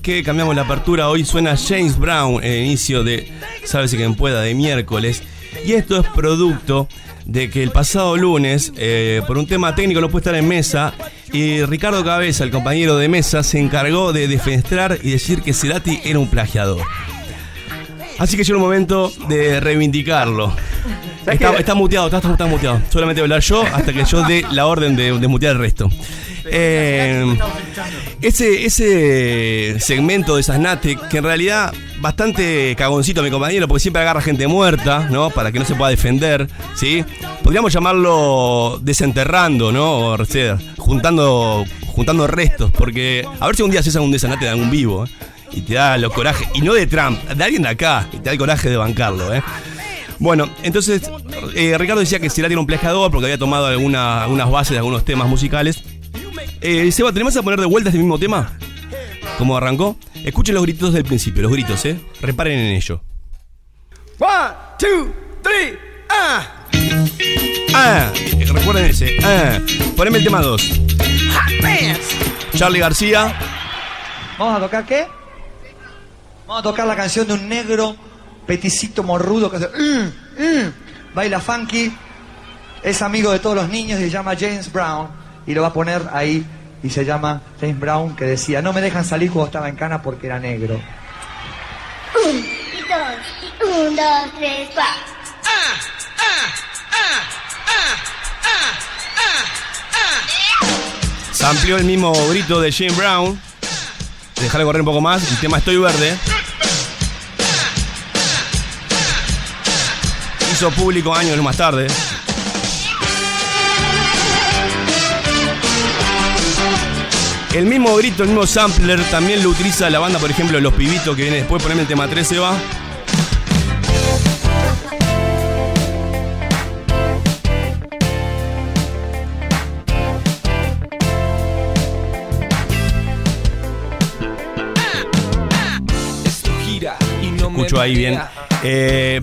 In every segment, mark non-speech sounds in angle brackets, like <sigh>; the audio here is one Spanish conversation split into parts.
por qué cambiamos la apertura. Hoy suena James Brown en el inicio de Sábese quien pueda de miércoles. Y esto es producto de que el pasado lunes, eh, por un tema técnico, no puede estar en mesa. Y Ricardo Cabeza, el compañero de mesa, se encargó de defenestrar y decir que Cerati era un plagiador. Así que llegó el momento de reivindicarlo. Está, está muteado, está, está muteado. Solamente voy a hablar yo hasta que yo dé la orden de, de mutear el resto. Eh, ese, ese segmento de Sasnate, que en realidad bastante cagoncito mi compañero, porque siempre agarra gente muerta, ¿no? Para que no se pueda defender, ¿sí? Podríamos llamarlo desenterrando, ¿no? O juntando, juntando restos, porque a ver si un día haces un Desanate de algún vivo, ¿eh? Y te da los corajes, y no de Trump, de alguien de acá, y te da el coraje de bancarlo, ¿eh? Bueno, entonces eh, Ricardo decía que Cerati era un plagiador porque había tomado alguna, algunas bases de algunos temas musicales. Eh, Seba, ¿tenemos a poner de vuelta este mismo tema? Como arrancó. Escuchen los gritos del principio, los gritos, ¿eh? Reparen en ello. One, two, three, ah. Ah, recuerden ese. Ah, poneme el tema 2. Hot pants. Charlie García. ¿Vamos a tocar qué? Vamos a tocar la canción de un negro peticito morrudo que hace. "Mm, mm", baila funky. Es amigo de todos los niños y se llama James Brown. Y lo va a poner ahí. Y se llama James Brown que decía: No me dejan salir cuando estaba en cana porque era negro. Un y dos, y un, dos, tres, cuatro. Se amplió el mismo grito de Jane Brown. Dejarle correr un poco más. El tema Estoy Verde. Hizo público años más tarde. El mismo grito, el mismo sampler también lo utiliza la banda, por ejemplo, Los Pibitos, que viene después. Poneme el tema 13, va. Escucho ahí bien. Eh,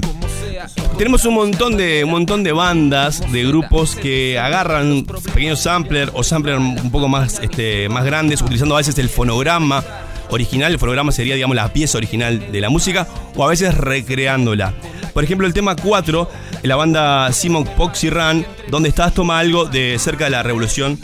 Tenemos un montón de un montón de bandas, de grupos que agarran pequeños samplers o samplers un poco más, este, más grandes, utilizando a veces el fonograma original. El fonograma sería, digamos, la pieza original de la música, o a veces recreándola. Por ejemplo, el tema 4, la banda Simon Poxy Run, donde estás, toma algo de cerca de la revolución.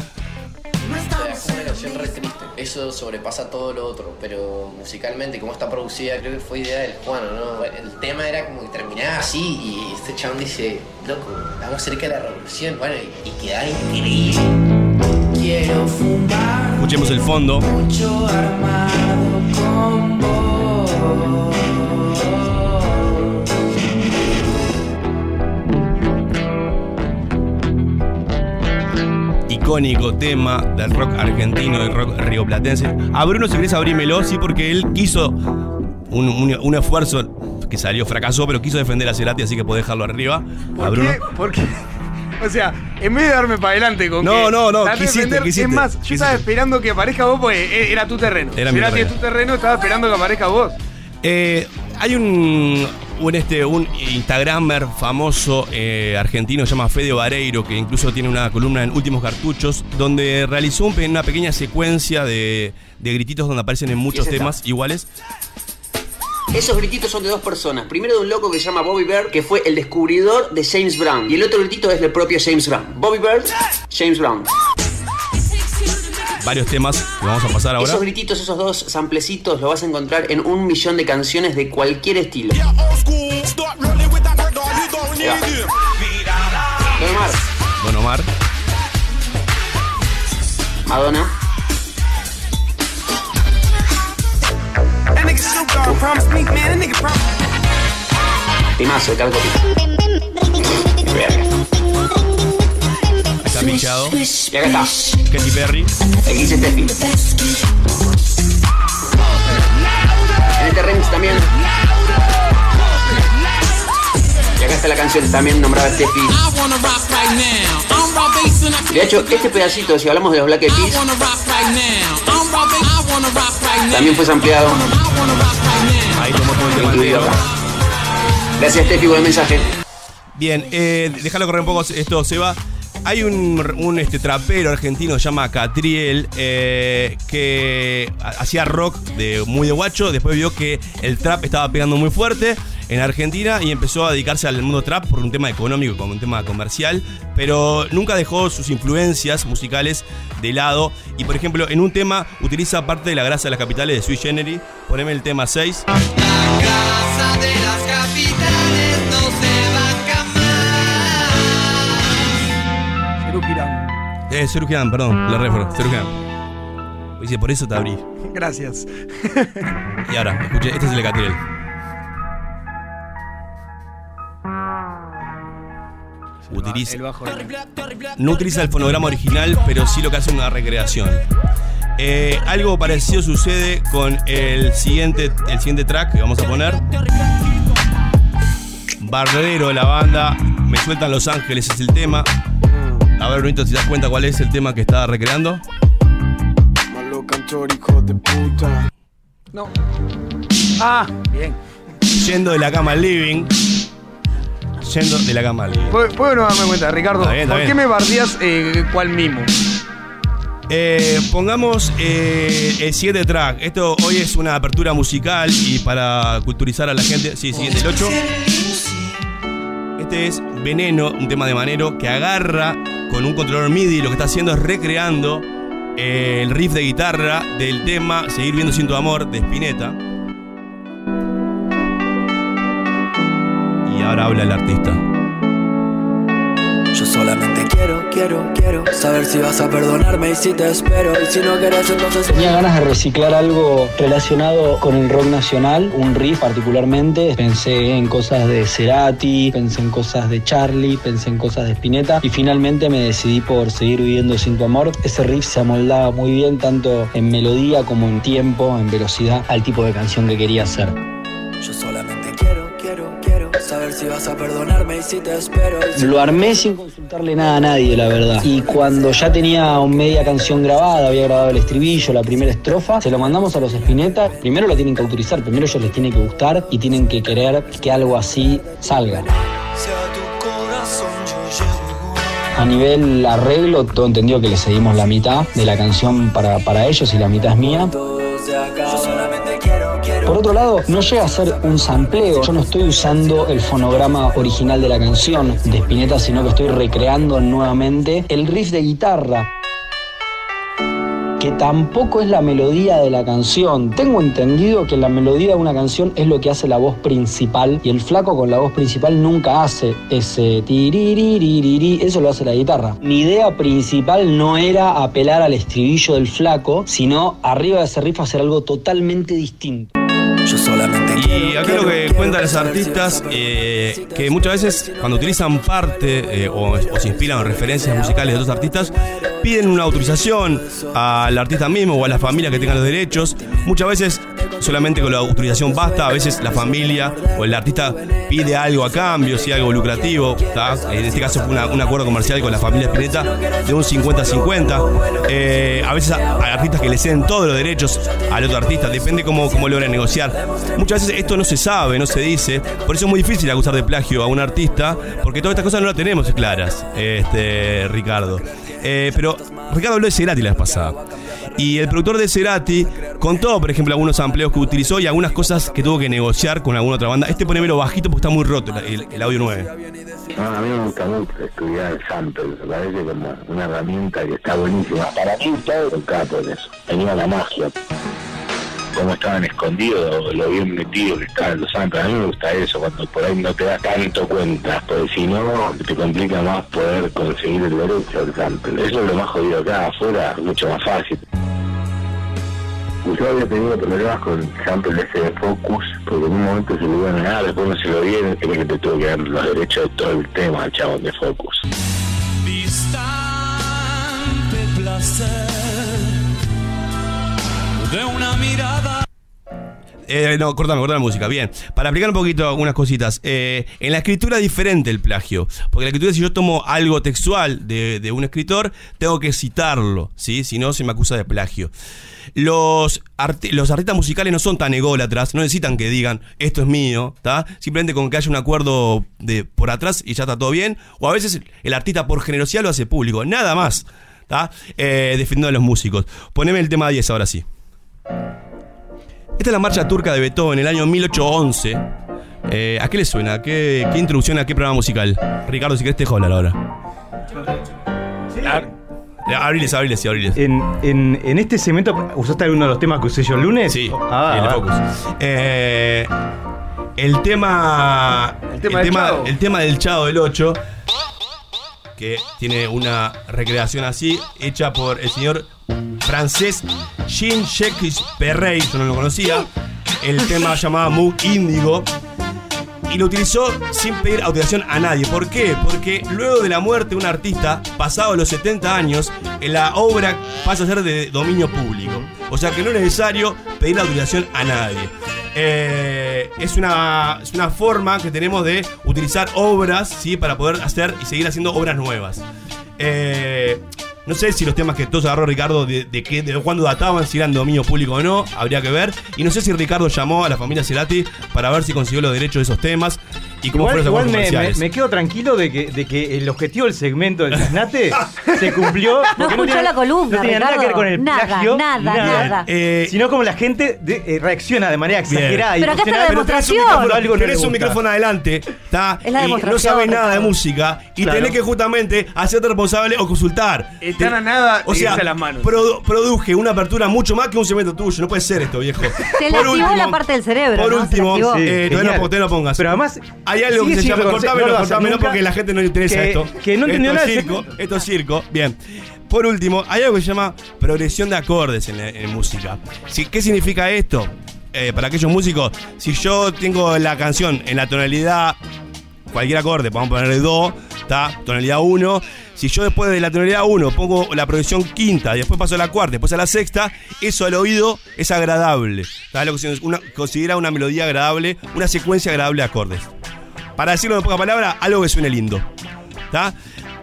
Eso sobrepasa todo lo otro, pero musicalmente, como está producida, creo que fue idea del Juan, ¿no? El tema era como que terminaba así y este chabón dice, loco, estamos cerca de la revolución, bueno, y, y quedaba increíble. quiero fumar Escuchemos el fondo. mucho armado con vos. Icónico tema del rock argentino, del rock rioplatense. A Bruno, si querés abrímelo, sí, porque él quiso un, un- un esfuerzo que salió, fracasó, pero quiso defender a Cerati, así que puedo dejarlo arriba. A ¿Por Bruno. qué? ¿Por qué? O sea, en vez de darme para adelante con No, que no, no, quisiste, defender- quisiste, Es más, yo quisiste. estaba esperando que aparezca vos porque era tu terreno. Era mi es tu terreno, estaba esperando que aparezca vos. Eh, hay un, un, este, un Instagramer famoso eh, argentino, se llama Fede Vareiro, que incluso tiene una columna en Últimos Cartuchos, donde realizó un una pequeña secuencia de, de grititos donde aparecen en muchos temas iguales. Esos grititos son de dos personas. Primero de un loco que se llama Bobby Bird, que fue el descubridor de James Brown. Y el otro gritito es del propio James Brown. Bobby Bird, James Brown. Varios temas que vamos a pasar ahora. Esos grititos, esos dos samplecitos, lo vas a encontrar en un millón de canciones de cualquier estilo. Don Omar, Don Omar. Madonna, nigga Snoop Pinchado. Y acá está. Katy Perry. El 15 Steffi. En este remix también. Y acá está la canción también nombrada Steffi. De hecho, este pedacito, si hablamos de los Black Eyed Peas, también fue ampliado. Ahí tomó todo el Incluido acá. Gracias Steffi por el mensaje. Bien, eh, déjalo correr un poco esto, Seba. Hay un, este, trapero argentino que se llama Catriel eh, que ha- hacía rock de, muy de guacho. Después vio que el trap estaba pegando muy fuerte en Argentina y empezó a dedicarse al mundo trap por un tema económico, como un tema comercial. Pero nunca dejó sus influencias musicales de lado. Y por ejemplo, en un tema utiliza parte de la grasa de las capitales de Sui Generis. Poneme el tema 6. Casa de las capitales no se va Eh, perdón, la refro, Serugian. Dice, por eso te abrí. Gracias. Y ahora, escuche, este es el de Catriel. Utiliza, El bajo. no utiliza el fonograma original, pero sí lo que hace es una recreación. Eh, algo parecido sucede con el siguiente, el siguiente track que vamos a poner. Barbero de la banda, Me sueltan Los Ángeles es el tema. A ver, Brunito, si te das cuenta cuál es el tema que está recreando. Malo cantor, hijo de puta. No. Ah, bien. Yendo de la cama al living. Yendo de la cama al living. ¿Puedo, puedo no darme cuenta, Ricardo? Está bien, está ¿Por qué me bardías eh, cuál mimo? Eh, pongamos eh, el siguiente track. Esto hoy es una apertura musical y para culturizar a la gente. Sí, siguiente, el 8. Este es Veneno, un tema de Manero que agarra con un controlador MIDI. Lo que está haciendo es recreando eh, el riff de guitarra del tema Seguir viendo sin tu amor de Spinetta. Y ahora habla el artista. Yo solamente quiero, quiero, quiero saber si vas a perdonarme y si te espero. Y si no querés, entonces. Tenía ganas de reciclar algo relacionado con el rock nacional, un riff particularmente. Pensé en cosas de Cerati, pensé en cosas de Charlie, pensé en cosas de Spinetta y finalmente me decidí por seguir viviendo sin tu amor. Ese riff se amoldaba muy bien tanto en melodía como en tiempo, en velocidad, al tipo de canción que quería hacer. Yo solamente saber si vas a perdonarme y si te espero. Lo armé sin consultarle nada a nadie, la verdad. Y cuando ya tenía media canción grabada, había grabado el estribillo, la primera estrofa, se lo mandamos a los Spinetta. Primero lo tienen que autorizar, primero ellos les tiene que gustar y tienen que querer que algo así salga. A nivel arreglo, todo entendido que le cedimos la mitad de la canción para, para ellos y la mitad es mía. Por otro lado, no llega a ser un sampleo. Yo no estoy usando el fonograma original de la canción de Spinetta, sino que estoy recreando nuevamente el riff de guitarra. Que tampoco es la melodía de la canción. Tengo entendido que la melodía de una canción es lo que hace la voz principal. Y el flaco con la voz principal nunca hace ese tiririririri. Eso lo hace la guitarra. Mi idea principal no era apelar al estribillo del flaco, sino arriba de ese riff hacer algo totalmente distinto. Yo solamente. Y acá lo que cuentan los artistas, eh, que muchas veces cuando utilizan parte eh, o, o se inspiran en referencias musicales de otros artistas, piden una autorización al artista mismo o a la familia que tenga los derechos. Muchas veces solamente con la autorización basta, a veces la familia o el artista pide algo a cambio, si algo lucrativo. ¿tá? En este caso fue un acuerdo comercial con la familia Spinetta de un 50-50. Eh, a veces a- hay artistas que le ceden todos los derechos al otro artista, depende cómo, cómo logran negociar. Muchas veces esto no se sabe, no se dice, por eso es muy difícil acusar de plagio a un artista, porque todas estas cosas no las tenemos claras, este, Ricardo. Eh, pero Ricardo habló de Cerati la vez pasada. Y el productor de Cerati contó, por ejemplo, algunos amplios que utilizó y algunas cosas que tuvo que negociar con alguna otra banda. Este ponémelo bajito porque está muy roto el, el- audio 9. No, a mí me gusta mucho estudiar el sample, me parece como una herramienta que está buenísima. Para mí todo el capo eso. Tenía la magia. Cómo estaban escondidos, lo bien metidos que estaban los samples. A mí me gusta eso, cuando por ahí no te das tanto cuenta, porque si no, te complica más poder conseguir el derecho del sample. Eso es lo más jodido acá, afuera, mucho más fácil. Yo había tenido problemas con el ese de Focus, porque en un momento se lo iban a después no se lo dieron, creo que te tuvo que dar los derechos de todo el tema al chabón de Focus. Distante placer. Eh, no, cortame, cortame la música. Bien. Para explicar un poquito algunas cositas. eh, en la escritura es diferente el plagio. Porque la escritura, si yo tomo algo textual de, de un escritor, tengo que citarlo. ¿sí? Si no, se me acusa de plagio. Los, los artistas musicales no son tan ególatras, no necesitan que digan esto es mío, ¿tá? Simplemente con que haya un acuerdo de por atrás y ya está todo bien. O a veces el artista por generosidad lo hace público, nada más, ¿tá? Eh, a los músicos. Poneme el tema 10 ahora sí. Esta es la marcha turca de Beethoven en el año 1811. Eh, ¿A qué le suena? ¿Qué, ¿Qué introducción a qué programa musical? Ricardo, si querés te hablar ahora. Abriles, abriles, sí, abriles. En, en, en este segmento, ¿usaste alguno de los temas que usé yo el lunes? Sí, Ah, el. Eh, el tema. El tema del Chavo. el tema del Chavo del 8. Que tiene una recreación así, hecha por el señor francés Jean-Jacques Perrey, no lo conocía. El tema llamaba Moog Índigo. Y lo utilizó sin pedir autorización a nadie. ¿Por qué? Porque luego de la muerte de un artista, pasado los 70 años, la obra pasa a ser de dominio público. O sea que no es necesario pedir autorización a nadie. Eh, es, una, una forma que tenemos de utilizar obras ¿sí? para poder hacer y seguir haciendo obras nuevas. Eh, no sé si los temas que todos agarró Ricardo de, de, qué, de cuándo databan, si eran dominio público o no, habría que ver. Y no sé si Ricardo llamó a la familia Cerati para ver si consiguió los derechos de esos temas y cómo Igual, fueron igual me, comerciales. me- me quedo tranquilo de que, de que el objetivo del segmento del Cisnate <laughs> se cumplió. No escuchó la columna, No tenía nada que ver con el Nada, plagio. nada, nada. Eh, sino como la gente de- eh, reacciona de manera exagerada. y Pero acá está la emocional. Pero tenés un demostración. micrófono, Algo no le tenés un gusta. micrófono adelante, ¿está? Es la y no demostración, sabes nada de música y Claro. tenés que justamente hacerte responsable o consultar. Están Te- a nada O sea, las manos. produ- produje una apertura mucho más que un segmento tuyo. No puede ser esto, viejo. Te Por lastimó último- la parte del cerebro. Por último, eh, no, todavía no pongas. Pero además. Hay algo que se llama cortámelo, cortámelo porque la gente no le interesa que- esto. que no entendió esto nada circo, esto es circo. Bien. Por último, hay algo que se llama progresión de acordes en, la- en música. Si- ¿Qué significa esto? Eh, para aquellos músicos, si yo tengo la canción en la tonalidad cualquier acorde, vamos a poner do, está, tonalidad 1. Si yo después de la tonalidad 1 pongo la progresión quinta, y después paso a la cuarta, después a la sexta, eso al oído es agradable. ¿Está? Lo que se una- considera una melodía agradable, una secuencia agradable de acordes. Para decirlo en pocas palabras, algo que suene lindo.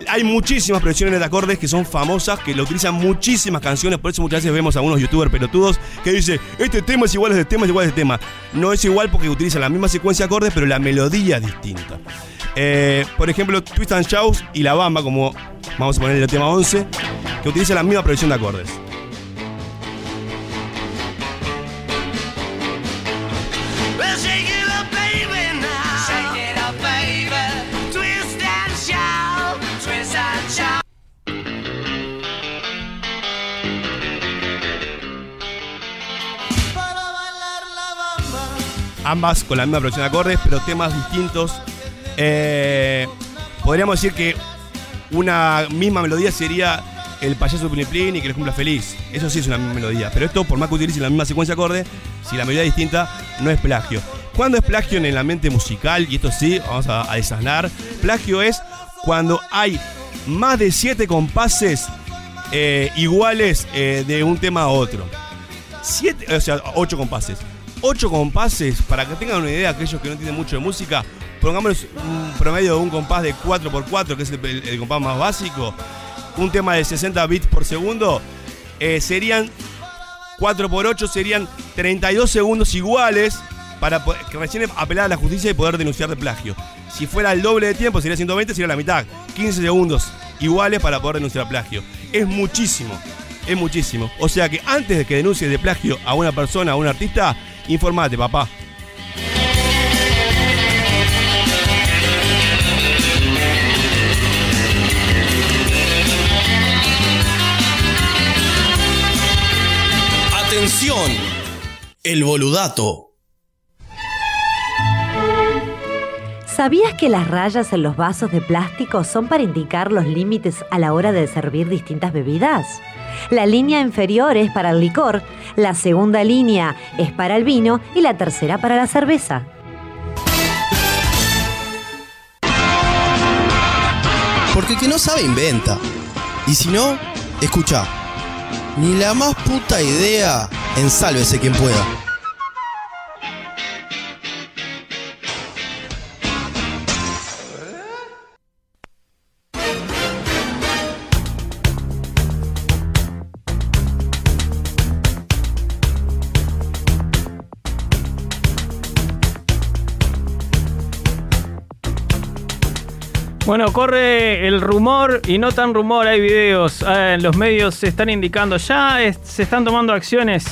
Hay muchísimas progresiones de acordes que son famosas, que lo utilizan muchísimas canciones, por eso muchas veces vemos a unos youtubers pelotudos que dicen, este tema es igual a este tema, es igual a este tema. No es igual porque utilizan la misma secuencia de acordes, pero la melodía es distinta. Eh, por ejemplo, Twist and Shout y La Bamba, como vamos a poner el tema 11, que utilizan la misma progresión de acordes. Ambas con la misma progresión de acordes, pero temas distintos. Eh, podríamos decir que una misma melodía sería el payaso Plin y que les cumpla feliz. Eso sí es una misma melodía. Pero esto, por más que utilicen la misma secuencia de acordes, si la melodía es distinta, no es plagio. ¿Cuándo es plagio en el ambiente musical? Y esto sí, vamos a, a. Plagio es cuando hay más de siete compases eh, iguales eh, de un tema a otro. Siete, o sea, ocho compases. Ocho compases, para que tengan una idea, aquellos que no entienden mucho de música, pongámonos un promedio de un compás de 4x4, que es el, compás más básico, un tema de 60 bits por segundo, eh, serían 4x8, serían 32 segundos iguales para que recién apelar a la justicia y poder denunciar de plagio. Si fuera el doble de tiempo, sería 120, sería la mitad. 15 segundos iguales para poder denunciar plagio. Es muchísimo, es muchísimo. O sea que antes de que denuncies de plagio a una persona, a un artista, informate, papá. Atención, el boludato. ¿Sabías que las rayas en los vasos de plástico son para indicar los límites a la hora de servir distintas bebidas? La línea inferior es para el licor, la segunda línea es para el vino y la tercera para la cerveza. Porque el que no sabe inventa. Y si no, escucha. Ni la más puta idea en sálvese quien pueda. Bueno, corre el rumor y no tan rumor, hay videos. eh, en los medios se están indicando, ya es- se están tomando acciones.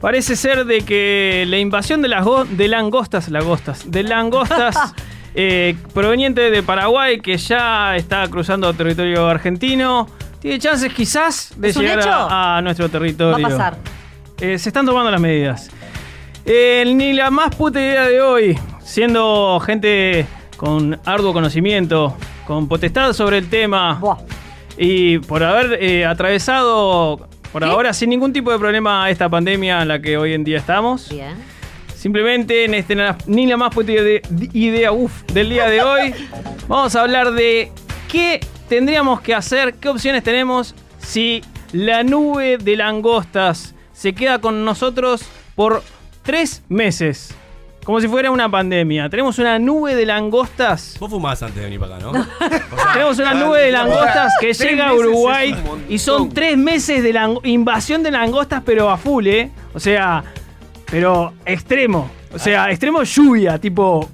Parece ser de que la invasión de las de langostas, langostas, de langostas <laughs> eh, proveniente de Paraguay, que ya está cruzando territorio argentino, tiene chances quizás de ¿Es un llegar a nuestro territorio. Va a pasar. Eh, se están tomando las medidas. Eh, ni la más puta idea de hoy, siendo gente con arduo conocimiento, con potestad sobre el tema y por haber eh, atravesado por ahora sin ningún tipo de problema esta pandemia en la que hoy en día estamos. Bien. Simplemente en este ni la más puta ide- idea uf, del día de hoy, <laughs> vamos a hablar de qué tendríamos que hacer, qué opciones tenemos si la nube de langostas se queda con nosotros por tres meses. Como si fuera una pandemia. Tenemos una nube de langostas. Vos fumás antes de venir para acá, ¿no? Tenemos una nube de langostas que llega a Uruguay y son tres meses de lang- invasión de langostas, pero a full, ¿eh? O sea, pero extremo. O sea, extremo lluvia, tipo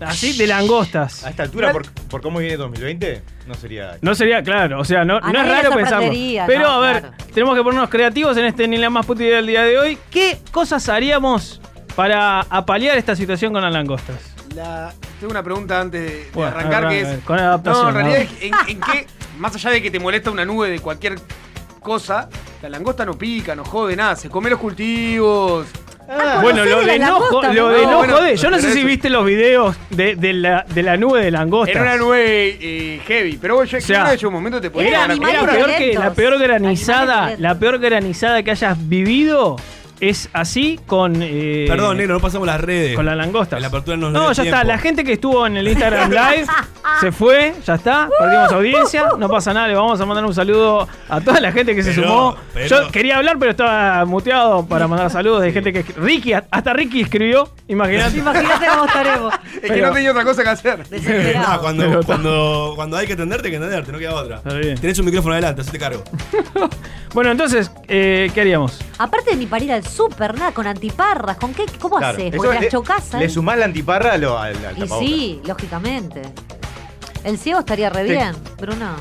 así de langostas. A esta altura, por, por cómo viene 2020, no sería. No sería claro, o sea, no, A no es nadie le raro pensarlo. sorprendería, Pero no, a ver, claro. tenemos que ponernos creativos en este ni la más puta idea del día de hoy. ¿Qué cosas haríamos para apalear esta situación con las langostas? La- tengo una pregunta antes de, de Bueno, arrancar que es. con adaptación, no, en realidad, ¿no? ¿en, en qué? Más allá de que te molesta una nube de cualquier cosa, la langosta no pica, no jode nada, se come los cultivos. bueno, lo de no, jo- lo de no bueno. Yo no sé si viste los videos de, de la, de la nube de langostas. Era una nube eh, heavy, pero vos ya O sea, en un momento te podía Era, era con- peor que la peor granizada, la peor granizada que hayas vivido es así con eh, Perdón, negro, no pasamos las redes. con la langosta. En la apertura nos No, dio ya está. tiempo. La gente que estuvo en el Instagram <laughs> Live se fue, ya está. Perdimos audiencia. No pasa nada. Le vamos a mandar un saludo a toda la gente que se Pero, sumó. pero- Yo quería hablar, pero estaba muteado para mandar saludos de gente que. Ricky, hasta Ricky escribió. Imagínate. Imagínate cómo estaremos. Es que no tenía otra cosa que hacer. Ah, cuando, Pero- cuando, cuando hay que atenderte, hay que atenderte, no queda otra. bien. Tenés un micrófono adelante, así te cargo. <laughs> Bueno, entonces, eh, ¿qué haríamos? Aparte de ni para ir al súper, nada, con antiparras, ¿con qué? ¿Cómo Claro, haces? Porque le- las chocas Le ahí. sumás la antiparra a lo- al, al Y sí, lógicamente. El ciego estaría re Sí. bien, Bruno.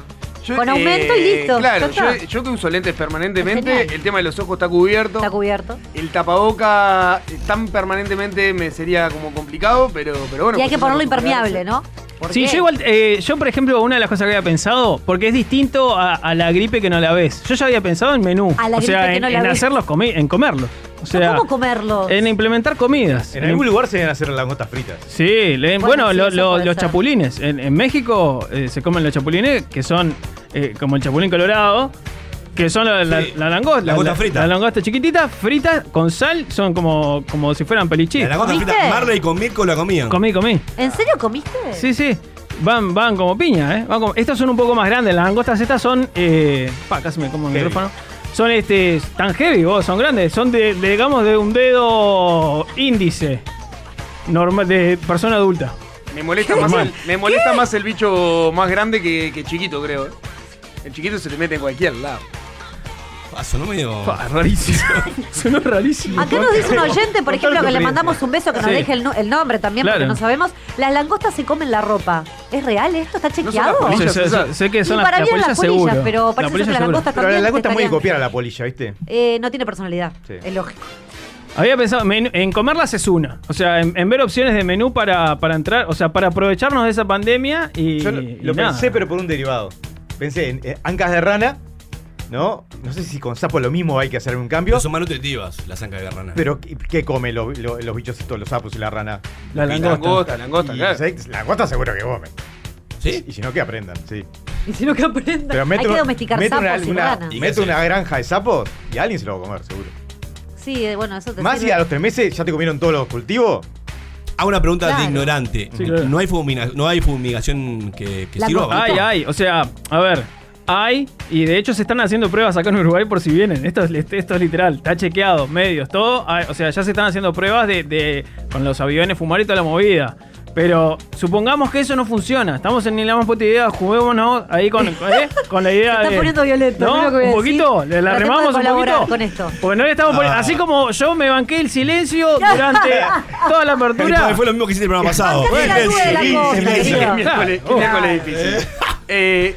Yo, Con aumento y eh, listo. Claro, yo, yo que uso lentes permanentemente, el tema de los ojos está cubierto. Está cubierto. El tapaboca eh, tan permanentemente me sería como complicado, pero, pero bueno. y hay pues que ponerlo impermeable, ¿no? ¿Por Sí, qué? yo igual, eh, yo por ejemplo, una de las cosas que había pensado, porque es distinto a, a la gripe que no la ves. Yo ya había pensado en menú. A la o sea, que en, no la en ves. hacerlos comi en comerlos. O sea, ¿Cómo comerlo? en implementar comidas. En algún lugar se deben hacer langostas fritas. Sí, le- Bueno, bueno, sí, lo- eso lo- puede los ser. chapulines. En, en México eh, se comen los chapulines, que son eh, como el chapulín colorado, que son la, la, Sí. la langosta. Langosta la, frita. La langosta chiquitita, frita, con sal, son como, como si fueran pelichis. La langosta ¿Viste? frita, Marley con Mirko la comían. Comí, comí. ¿En serio comiste? Sí, sí. Van, van como piña, ¿eh? Van como- estas son un poco más grandes. Las langostas estas son. Eh, pa, casi me como el Heavy. micrófono. Son este, tan heavy, vos, son grandes. Son de, de, digamos, de un dedo índice. Normal, de persona adulta. Me molesta, más el, me molesta más el bicho más grande que, que chiquito, creo. ¿eh? El chiquito se le mete en cualquier lado. Ah, sonó medio. Pa, rarísimo. <laughs> Sonó rarísimo. Acá nos dice un oyente, por ejemplo, que le mandamos un beso que nos Sí. deje el, no- el nombre también, Claro. porque no sabemos. Las langostas se comen la ropa. ¿Es real esto? ¿Está son las chequeado? polillas. sé, sé- sé que son las, para las mí eran polillas las polillas, seguro. pero La parece polilla que las langostas Pero la también langosta es muy copiar a la polilla, ¿viste? Eh, no tiene personalidad. Sí. Es lógico. Había pensado, men- en comerlas es una. O sea, en, en ver opciones de menú para, para entrar, o sea, para aprovecharnos de esa pandemia y. Yo lo, y lo nada. pensé, pero por un derivado. Pensé en eh, ancas de rana, ¿no? No sé si con sapo lo mismo hay que hacer un cambio. Pero son más nutritivas las ancas de rana. Pero, ¿qué, qué come lo- lo- los bichos estos, los sapos y la rana? La Y langosta. Langosta, langosta, Y, claro. langosta seguro que comen. ¿Sí? Y si no, que aprendan, sí. Y si no que aprenda. Pero Hay mete, que una- domesticar mete sapos una, y una- ranas. mete una granja de sapos y alguien se lo va a comer, seguro. Sí, eh, bueno, eso te Más si sirve. a los tres meses ya te comieron todos los cultivos. Hago una pregunta Claro. de ignorante. ¿No, hay fumina- ¿No hay fumigación que, sirva? Hay, hay. O sea, a ver, hay. Y de hecho se están haciendo pruebas acá en Uruguay por si vienen. Esto es, esto es literal. Está chequeado, medios, todo. Hay- o sea, ya se están haciendo pruebas de, de- con los aviones fumar y toda la movida. Pero supongamos que eso no funciona. Estamos en ni la más puta idea. Juguémonos ahí con, con- <laughs> ¿eh? con la idea Se está de. poniendo violento. ¿No? a ¿Un poquito? ¿Le la remamos un poquito? con esto. Porque no le estamos poniendo. Ah. Así como yo me banqué el silencio durante <laughs> toda la apertura. Fue lo mismo que hiciste el programa pasado. La difícil. Eh,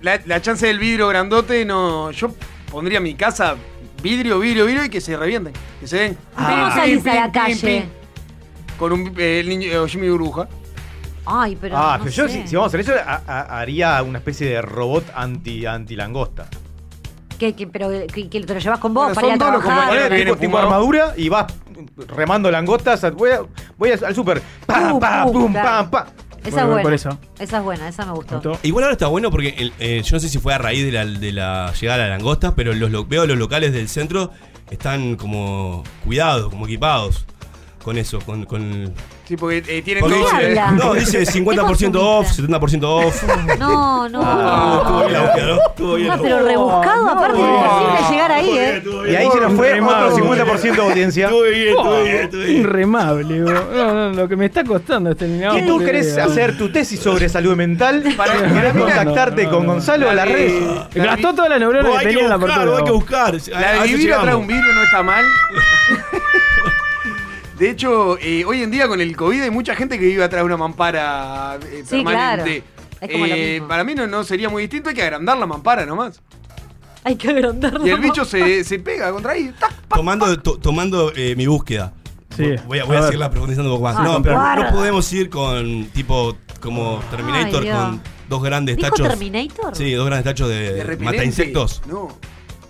la, chance del vidrio grandote, no. Yo pondría mi casa vidrio, vidrio, vidrio y que se revienten. Que se den. ¿Cómo Pim, salís pim, a la calle? Con un, eh, el niño eh, Jimmy Burbuja. Ay, pero. ah, no pero yo sé. si, si vamos a hacer eso, a- a- haría una especie de robot anti, anti langosta. ¿Qué, qué, pero que, que te lo llevas con vos Bueno, para ir a son todos los trabajar. compañeros que tipo, armadura y vas remando langostas. a- Voy, a- voy al súper. Pam, Pum, pam, pum, pum, claro. pam, pam. Esa Bueno, es buena. por eso. Esa es buena, esa me gustó. Igual ahora está bueno porque el- eh, yo no sé si fue a raíz de la, de la llegada de la langosta, pero los, lo- veo los locales del centro están como cuidados, como equipados con eso, con, con Sí, porque eh, tienen porque todo. <laughs> dice, no, dice 50% off, 70% off. <laughs> No, no. Ah, estuvo bien la búsqueda, ¿no? Estuvo bien la pero rebuscado, aparte es imposible llegar ahí, ¿eh? Y ahí se nos fue Remable. otro 50% de audiencia. Estuvo bien, estuvo bien, bien. Bro. No, no, lo que me está costando este niño. Si tú querés hacer tu tesis sobre salud mental, Para- querés contactarte no, con no. Gonzalo a la red. Gastó toda la neurona que hay tenía que en la buscar, apertura. hay que buscar. La de vivir atrás de un vidrio no está mal. <laughs> De hecho, eh, hoy en día con el COVID hay mucha gente que vive atrás de una mampara eh, Sí, permanente. claro. Es como lo Eh, mismo. para mí no, no sería muy distinto, hay que agrandar la mampara nomás. Hay que agrandarlo. Y el bicho se, se pega contra ahí. ¡tac! Tomando, to- tomando eh, mi búsqueda. Sí. Voy a, voy a A seguirla profundizando un poco más. Ah, no, pero no podemos ir con tipo como Terminator Ay, con dos grandes ¿Dijo tachos. Terminator? Sí, dos grandes tachos De mata insectos. No.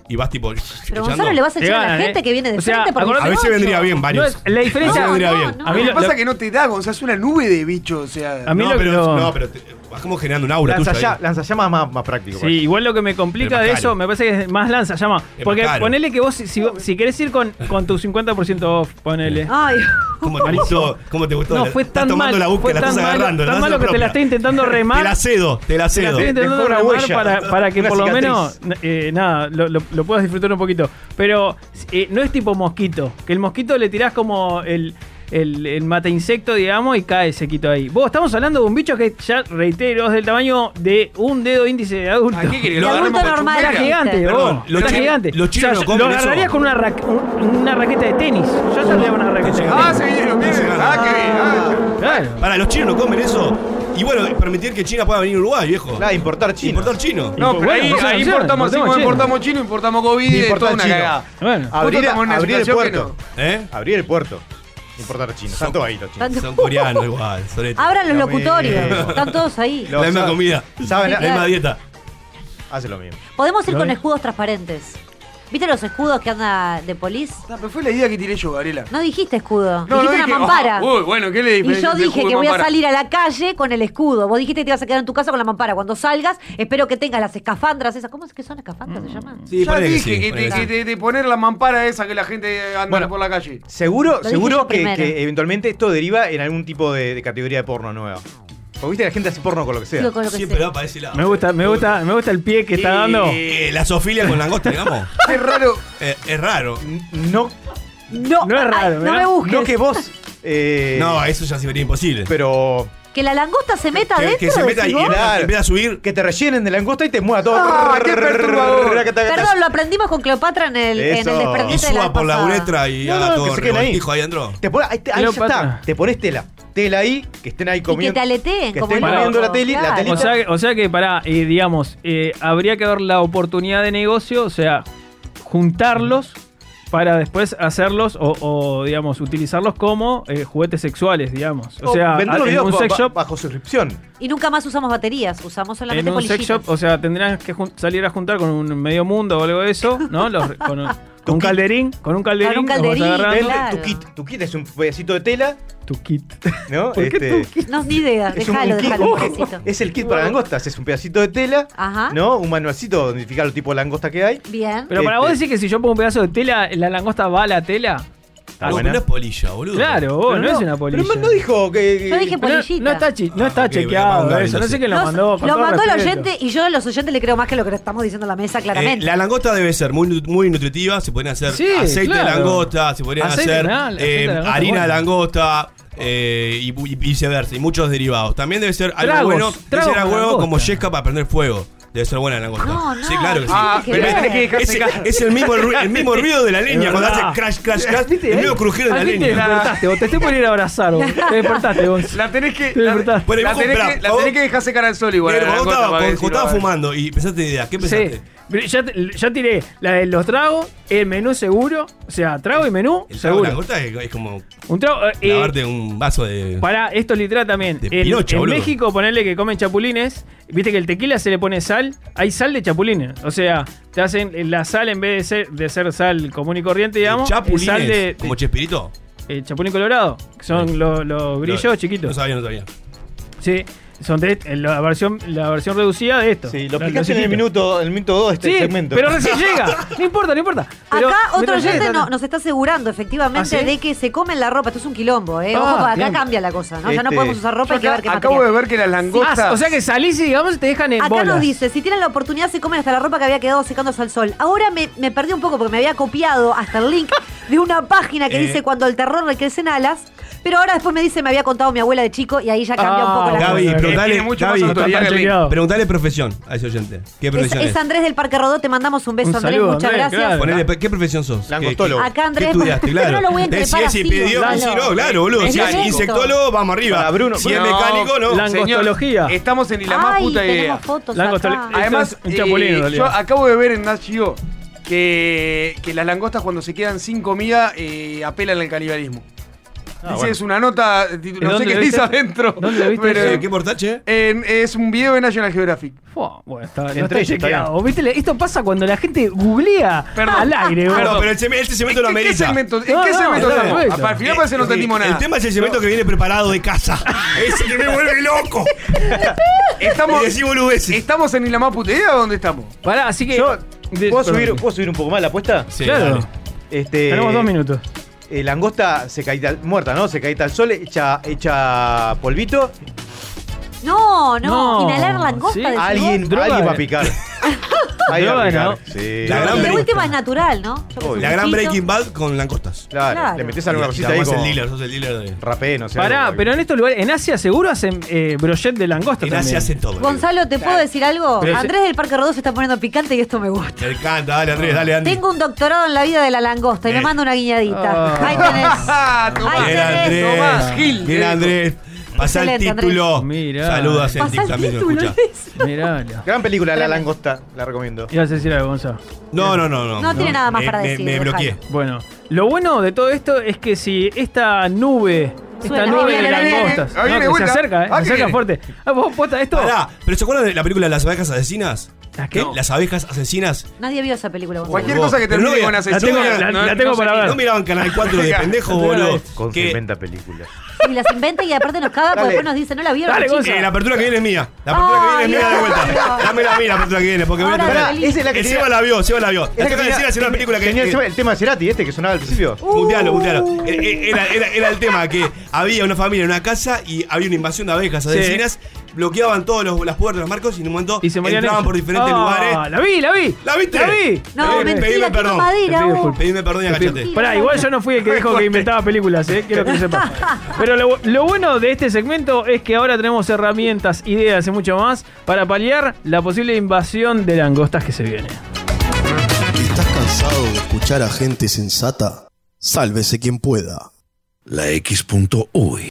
Y vas tipo. Pero echando. Gonzalo le vas a echar a la ganan, gente ¿eh? que viene de O sea, frente porque acordate- A ver si ocho. vendría bien No, varios. es- la diferencia. Si vendría no, bien. no. A mí Lo lo, que pasa lo- es que no te da, o sea, es una nube de bicho, o sea. A mí no, lo que pero, no- no, pero te- vas como generando un aura tuyo Lanzalla- ahí. Lanzallamas más, más práctico. Sí, igual lo que me complica Pero más de caro. eso, me parece que es más lanza llama. Porque más caro. ponele que vos, si, si, si querés ir con, con tu 50% off, ponele. <laughs> Ay, ¿Cómo te gustó? ¿Cómo te gustó? No, La- fue estás tan tomando mal. la búsqueda, fue la tan estás malo, agarrando. tan la malo que te la estoy intentando remar. <laughs> Te la cedo, te la Te la cedo. estoy intentando Dejó una remar huella, para, para que una por lo cicatriz. menos, eh, nada, lo, lo- lo puedas disfrutar un poquito. Pero eh, no es tipo mosquito, que el mosquito le tirás como el, el, el mata insecto, digamos, y cae sequito ahí. Vos, estamos hablando de un bicho que ya reitero, es del tamaño de un dedo índice de adulto. ¿A qué querés? ¿Lo adulto normal? Está gigante, Perdón, vos. los gigante. los chinos no comen lo agarrarías con una, ra- un- una raqueta de tenis. Yo ya te hago una raqueta de tenis. Ah, se vinieron bien. Ah, qué bien. ah. Claro. Para los chinos no comen eso. Y bueno, permitir que China pueda venir a Uruguay, viejo. Nada, importar chino. Importar chino. No, pero ahí, ahí importamos, así como importamos importamos chino, importamos COVID, es Importar toda una chino. cagada. Bueno. Abrir, abrir el puerto. ¿Eh? Abrir el puerto. Importar chino. Están todos ahí los chinos. Son coreanos igual. Abran los Lo locutorios. Están todos ahí. La misma sabe- comida. saben- La misma dieta. Hace lo mismo. Podemos ir ¿Lo con escudos transparentes. ¿Viste los escudos que anda de polis? No, pero fue la idea que tiré yo, Gabriela. No dijiste escudo, No, no dijiste dije, una mampara. ah, uy, bueno, ¿qué le y yo dije que voy a salir a la calle con el escudo. Vos dijiste que te ibas a quedar en tu casa con la mampara. Cuando salgas, espero que tengas las escafandras esas. ¿Cómo es que son escafandras? ¿Se llaman? Sí, ya que dije sí, que, te- que que sí. te- de poner la mampara esa que la gente anda Bueno. por la calle. Seguro, seguro que, eventualmente esto deriva en algún tipo de, de categoría de porno nueva. Porque viste que la gente hace porno con lo que sea. Con lo que Siempre sea. va para ese lado. Me gusta, me gusta, me gusta el pie que está dando. Eh, la sofilia con langosta, digamos. <laughs> Es raro. Eh, es raro. No, No, No es ay, raro, no me busques. no que vos. <laughs> eh, No, eso ya sería imposible. Pero. Que la langosta se meta Que, adentro. que se meta y empieza- a subir. Que te rellenen de langosta y te mueva todo. Ah, qué. Perdón, lo aprendimos con Cleopatra en el, en el Eso. Y desprendiente de la suba por la uretra y No, haga no, todo que se queden ahí. ahí adentro. Te pon- ahí, ahí está. Te pones tela tela ahí, que estén ahí comiendo. Y que aleteen, que estén loco, comiendo la tele. O, sea, que, o pará, eh, digamos, eh, habría que ver la oportunidad de negocio, o sea, juntarlos para después hacerlos o, digamos, utilizarlos como eh, juguetes sexuales, digamos. O, o sea, en un sex shop. Bajo suscripción. Y nunca más usamos baterías, usamos solamente En un sex shop, o sea, tendrías que salir a juntar con un medio mundo o algo de eso, ¿no? Con, un calderín, con un calderín. Con un calderín. Tu kit, tu kit es un pedacito de tela tu kit. ¿No? <laughs> ¿Por qué este, tu kit? No, ni idea. Déjalo, déjalo. Un oh, es el kit para langostas. Es un pedacito de tela, Ajá. ¿no? Un manualcito donde identificar los tipos de langosta que hay. Bien. Pero para vos este. decir que si yo pongo un pedazo de tela, ¿la langosta va a la tela? Ah, no, es polilla, boludo. Claro, vos, no, es una polilla. Pero no dijo que. Yo dije polillita. No, está, chi, no está ah, chequeado eso. No sé quién lo mandó. Lo mandó el oyente y yo a los oyentes le creo más que lo que estamos diciendo en la mesa, claramente. Eh, la langosta debe ser muy, muy nutritiva. Se pueden hacer aceite de langosta, se podrían hacer eh, harina de langosta, eh, y, y, viceversa, y muchos derivados. También debe ser algo bueno, debe tragos ser huevo como para prender fuego. Debe ser buena la langosta. No, sí, claro que sí. Ah, es, el, mismo ruido, el mismo <laughs> ruido de la leña cuando hace crash, crash, crash. El mismo crujir de la Te despertaste, te estoy por a abrazar, vos. Te despertaste, vos. La tenés que. Te La, tenés que, dejar secar al sol igual. Pero cuando estaba- fumando y pensaste en idea, ¿qué pensaste? Ya, tiré la de los tragos, el menú seguro. O sea, trago y menú. El seguro. Trago, la es, es, como. Un trago. Eh, eh lavarte un vaso de. Para, esto es literal también. En. México, ponerle que comen chapulines. Viste que el tequila se le pone sal. Hay sal de chapulines. O sea, te hacen la sal en vez de ser, de ser sal común y corriente, digamos. Chapulines. Sal de, de, como chespirito. Eh, chapulín colorado, que son los, los grillos chiquitos. No sabía, no sabía. Sí. Son de este, la versión, la versión reducida de esto. Sí, lo explicaste en el minuto, el minuto este segmento. Pero recién llega. <laughs> No importa, no importa. Acá otro oyente no, nos está asegurando efectivamente ¿Ah, de que se comen la ropa. Esto es un quilombo, ¿eh? Ah, acá cambia la cosa, ¿no? Ya no este, podemos usar ropa y que ver qué Acabo de ver que las langostas. Ah, o sea que salís y digamos te dejan en. Acá nos dice, si tienen la oportunidad se comen hasta la ropa que había quedado secándose al sol. Ahora me, me perdí un poco porque me había copiado hasta el link <laughs> de una página que eh. dice cuando el terror recrece en alas. Pero ahora después me dice, me había contado mi abuela de chico y ahí ya cambia un poco la Gaby, cosa preguntale, profesión a ese oyente. ¿Qué profesión es, es? Andrés del Parque Rodó, te mandamos un beso, Andrés, muchas gracias. ¿Qué profesión sos? Langostólogo. Acá Andrés. ¿Qué. Yo no lo voy a Si, es insectólogo, vamos arriba. Bruno, si es mecánico, no. Langostología. Estamos en la más puta idea. Además, eh, yo acabo de ver en Nat que, las langostas cuando se quedan sin comida eh, apelan al canibalismo. Ah, dice, bueno. es una nota, no sé qué dice adentro. ¿Dónde lo viste? Pero, ¿Qué portache? En, es un video de National Geographic. Bueno, está, no está chequeado. Esto pasa cuando la gente googlea perdón, al aire. Ah, perdón, perdón. pero el cemento, este cemento lo amerita. ¿En qué cemento, no, cemento no, estamos? Para el final parece no entendimos nada. El tema es el cemento que viene preparado de casa. <laughs> Ese que me vuelve loco. estamos, <laughs> estamos en Ilamaputera o dónde estamos? Pará, así que... Yo, ¿puedo, subir, ¿Puedo subir un poco más la apuesta? Sí, claro. Este, Tenemos dos minutos eh, langosta se caída, muerta, ¿no? Se caída al sol, hecha, hecha polvito no, no, inhalar langosta. De Alguien, alguien va a picar. <laughs> Alguien va a picar. La gran última es natural, ¿no? La gran. Breaking Bad con langostas. Claro, Claro. Le metes alguna cosita ahí Vos el como sos el dealer de. rapé, no sé. Pará, pero en estos lugares, en Asia seguro hacen eh, brochet de langosta En Asia hacen todo. Gonzalo, ¿te puedo decir algo? Andrés del Parque Rodó se está poniendo picante y esto me gusta. Me encanta, dale Andrés, dale Tengo un doctorado en la vida de la langosta y me Bien. manda una guiñadita. Ah. Ahí tenés. <laughs> Ah, Ahí tenés. Andrés. Tomás Gil. Bien Andrés. Pasa el título. Saludos a Celtic Pasa el lo escucha. Gran película, La Langosta, la recomiendo. Ibas a decir algo, Gonzalo. No, no, no, no. No tiene nada más para decir, Me bloqueé. Bueno, lo bueno de todo esto es que si esta nube, esta nube de langostas, no, se acerca, se acerca fuerte. Ah, vos posta esto. Pará, pero ¿se acuerdan de la película de las abejas asesinas? ¿La qué? Las abejas asesinas. Nadie vio esa película, vos. Cualquier cosa que Pero termine no, con la tengo- la para ver. ¿No miraban Canal 4 de pendejo, boludo? Con que, películas y las inventa y aparte nos caga porque después nos dice, no la vieron. La apertura que viene es mía. La apertura que viene es mía de vuelta. Dámela a mí la apertura que viene. Porque voy a eh, Esa es la que tenía- la vio, la vio. La una película que Tenía el, tema de Cerati, este que sonaba al principio. Uh. Mutealo, mutealo. Uh. Eh, eh, era el tema que había una familia en una casa y había una invasión de abejas asesinas bloqueaban todas las puertas los marcos y en un momento y se entraban por diferentes ah, lugares. ¡La vi, la vi! ¡La viste! ¡La vi! No, pedime, perdón. Madera, pedime, perdón y agachate. Pará, igual yo no fui el que dijo que inventaba películas, ¿eh? Quiero que sepas. Pero lo, bueno de este segmento es que ahora tenemos herramientas, ideas y mucho más para paliar la posible invasión de langostas que se viene. ¿Estás cansado de escuchar a gente sensata? Sálvese quien pueda. La X.UI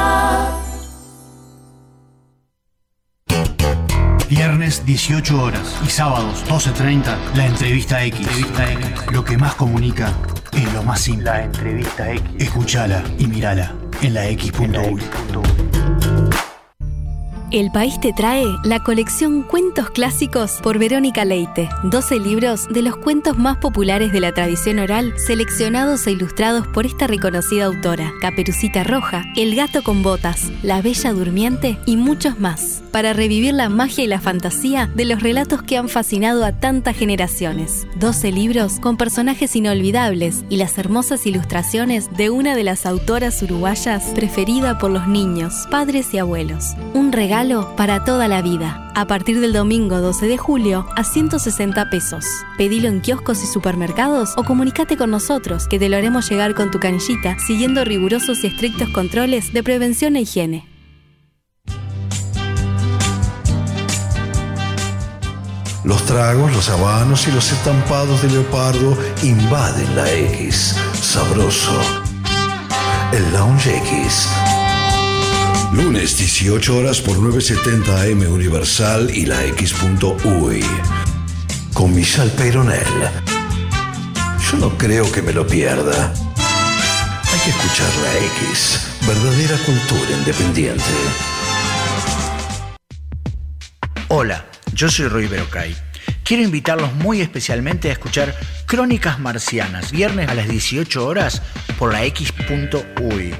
Viernes 18 horas y sábados 12.30 la entrevista X. Entrevista X. Lo que más comunica es lo más simple. La entrevista X. Escúchala y mírala en la X.uy. El País te trae la colección Cuentos Clásicos por Verónica Leite. 12 libros de los cuentos más populares de la tradición oral, seleccionados e ilustrados por esta reconocida autora. Caperucita Roja, El Gato con Botas, La Bella Durmiente y muchos más. Para revivir la magia y la fantasía de los relatos que han fascinado a tantas generaciones. 12 libros con personajes inolvidables y las hermosas ilustraciones de una de las autoras uruguayas preferida por los niños, padres y abuelos. Un regalo para toda la vida. A partir del domingo 12 de julio a 160 pesos. Pedilo en kioscos y supermercados o comunícate con nosotros que te lo haremos llegar con tu canillita siguiendo rigurosos y estrictos controles de prevención e higiene. Los tragos, los habanos y los estampados de leopardo invaden la X. Sabroso. El Lounge X. Lunes 18 horas por 970 AM Universal y la X.UI. Con Michal Peyronel. Yo no creo que me lo pierda. Hay que escuchar la X. Verdadera cultura independiente. Hola, yo soy Roy Berocay. Quiero invitarlos muy especialmente a escuchar Crónicas Marcianas, viernes a las 18 horas por la X.uy.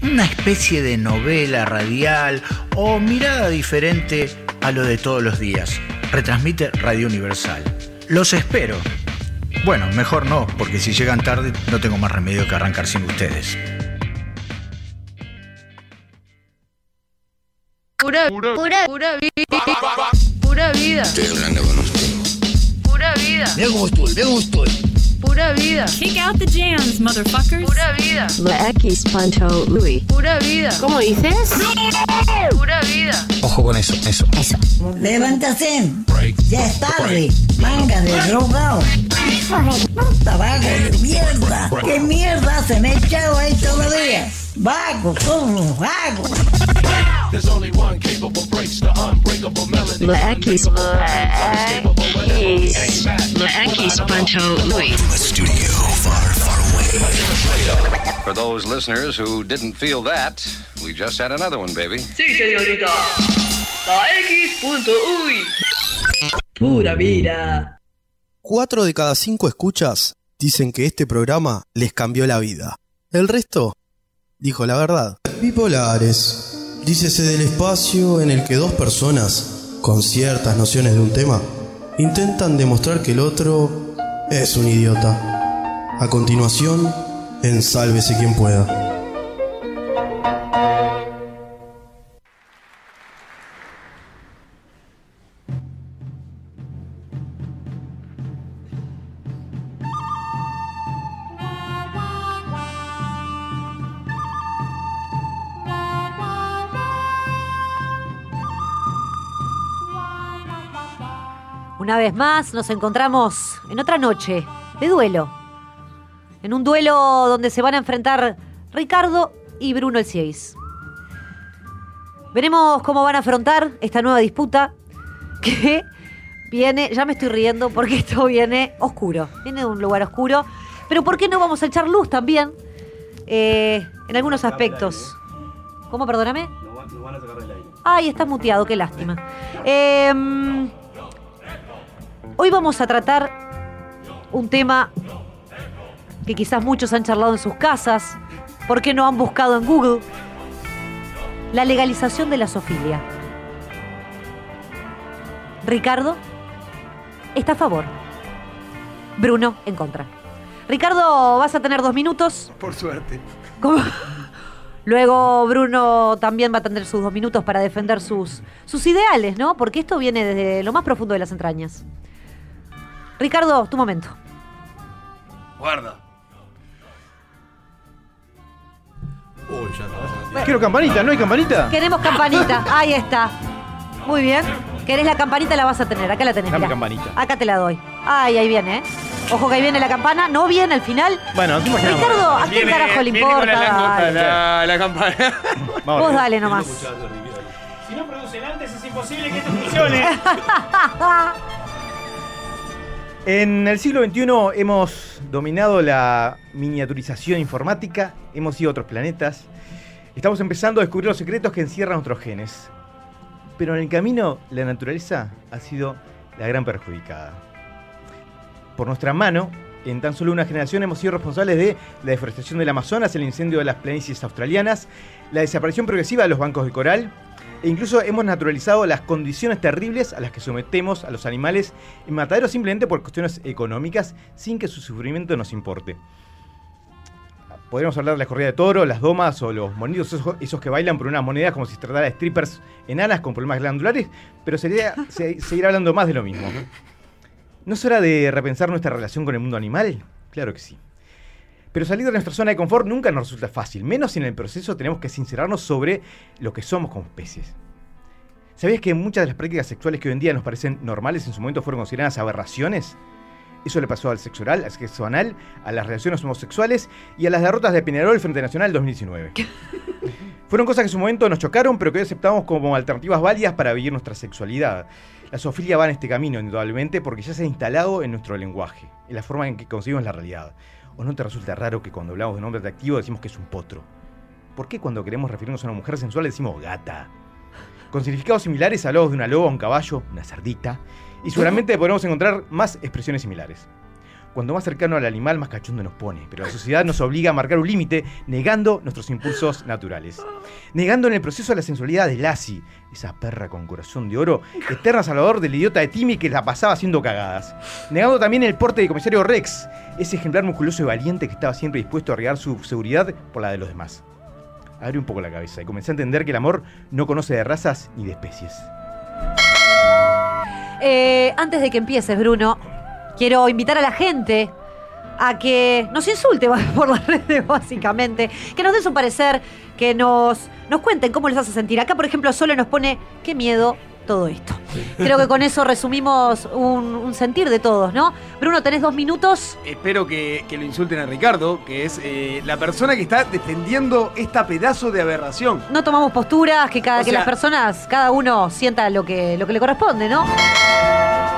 Una especie de novela radial o mirada diferente a lo de todos los días. Retransmite Radio Universal. Los espero. Bueno, mejor no, porque si llegan tarde no tengo más remedio que arrancar sin ustedes. Pura, pura, pura vida. Pura vida. Estoy hablando con usted. Pura vida. Estoy, mira cómo estoy. Pura vida. Kick out the jams, motherfuckers. Pura vida. La X Pancho Louis. Pura vida. ¿Cómo dices? Pura vida. Ojo con eso, eso. Eso. Levántate. Ya es tarde. Manga de drogado. Puta, de mierda. ¿Qué mierda se me echado ahí todavía? Vago, como vago. La X. La X. La X Pancho Louis. Studio far, far away. For those listeners who didn't feel that, we just had another one, baby. Sí, señorita. La X.uy. Pura vida. Cuatro de cada cinco escuchas dicen que este programa les cambió la vida. El resto dijo la verdad. Bipolares. Dícese del espacio en el que dos personas, con ciertas nociones de un tema, intentan demostrar que el otro es un idiota. A continuación, en Sálvese quien pueda. Vez más nos encontramos en otra noche de duelo. En un duelo donde se van a enfrentar Ricardo y Bruno el Cieis. Veremos cómo van a afrontar esta nueva disputa <laughs> que viene, ya me estoy riendo porque esto viene oscuro, viene de un lugar oscuro, pero ¿por qué no vamos a echar luz también eh, en algunos aspectos? ¿Cómo, perdóname? Ay, está muteado, qué lástima. Eh, hoy vamos a tratar un tema que quizás muchos han charlado en sus casas, ¿por qué no han buscado en Google? La legalización de la sofilia. Ricardo está a favor. Bruno en contra. Ricardo, vas a tener dos minutos. Por suerte. ¿Cómo? Luego Bruno también va a tener sus dos minutos para defender sus, sus ideales, ¿no? Porque esto viene desde lo más profundo de las entrañas. Ricardo, tu momento. Guarda. Uy, ya Quiero campanita, ¿no hay campanita? Queremos campanita. <laughs> Ahí está. Muy bien. ¿Querés la campanita? La vas a tener. Acá la tenés. Dame mirá. campanita. Acá te la doy. Ay, ahí viene, ¿eh? Ojo que ahí viene la campana. No viene al final. Bueno, ¿te imaginas? Ricardo, ¿a quién Viene- carajo le viene con importa? la langosta, la, la campana. Vos dale nomás. Si no producen antes, es imposible que esto funcione. <laughs> En el siglo XXI hemos dominado la miniaturización informática, hemos ido a otros planetas, estamos empezando a descubrir los secretos que encierran nuestros genes. Pero en el camino, la naturaleza ha sido la gran perjudicada. Por nuestra mano, en tan solo una generación hemos sido responsables de la deforestación del Amazonas, el incendio de las planicies australianas, la desaparición progresiva de los bancos de coral, e incluso hemos naturalizado las condiciones terribles a las que sometemos a los animales en mataderos simplemente por cuestiones económicas, sin que su sufrimiento nos importe. Podríamos hablar de la corrida de toro, las domas o los monitos, esos, que bailan por unas monedas como si se tratara de strippers enanas con problemas glandulares, pero sería se- seguir hablando más de lo mismo. ¿No es hora de repensar nuestra relación con el mundo animal? Claro que sí. Pero salir de nuestra zona de confort nunca nos resulta fácil, menos si en el proceso tenemos que sincerarnos sobre lo que somos como especies. ¿Sabías que muchas de las prácticas sexuales que hoy en día nos parecen normales en su momento fueron consideradas aberraciones? Eso le pasó al sexo oral, al sexo anal, a las relaciones homosexuales y a las derrotas de Peñarol frente a Nacional 2019. <laughs> Fueron cosas que en su momento nos chocaron, pero que hoy aceptamos como alternativas válidas para vivir nuestra sexualidad. La zoofilia va en este camino, indudablemente, porque ya se ha instalado en nuestro lenguaje, en la forma en que concebimos la realidad. ¿O no te resulta raro que cuando hablamos de un hombre atractivo decimos que es un potro? ¿Por qué cuando queremos referirnos a una mujer sensual decimos gata? Con significados similares hablamos de una loba, un caballo, una cerdita, y seguramente podremos encontrar más expresiones similares. Cuando más cercano al animal, más cachondo nos pone, pero la sociedad nos obliga a marcar un límite, negando nuestros impulsos naturales. Negando en el proceso la sensualidad de Lassie, esa perra con corazón de oro, eterna salvador del idiota de Timmy que la pasaba haciendo cagadas. Negando también el porte del comisario Rex, ese ejemplar musculoso y valiente que estaba siempre dispuesto a arriesgar su seguridad por la de los demás. Abre un poco la cabeza y comencé a entender que el amor no conoce de razas ni de especies. Eh, antes de que empieces, Bruno, quiero invitar a la gente a que nos insulte <laughs> por las redes, básicamente. Que nos den su parecer, que nos, nos cuenten cómo les hace sentir. Acá, por ejemplo, solo nos pone qué miedo todo esto. Creo que con eso resumimos un, un sentir de todos, ¿no? Bruno, tenés dos minutos. Espero que, que lo insulten a Ricardo, que es eh, la persona que está defendiendo esta pedazo de aberración. No tomamos posturas, que cada O que sea- las personas, cada uno sienta lo que, lo que le corresponde, ¿no?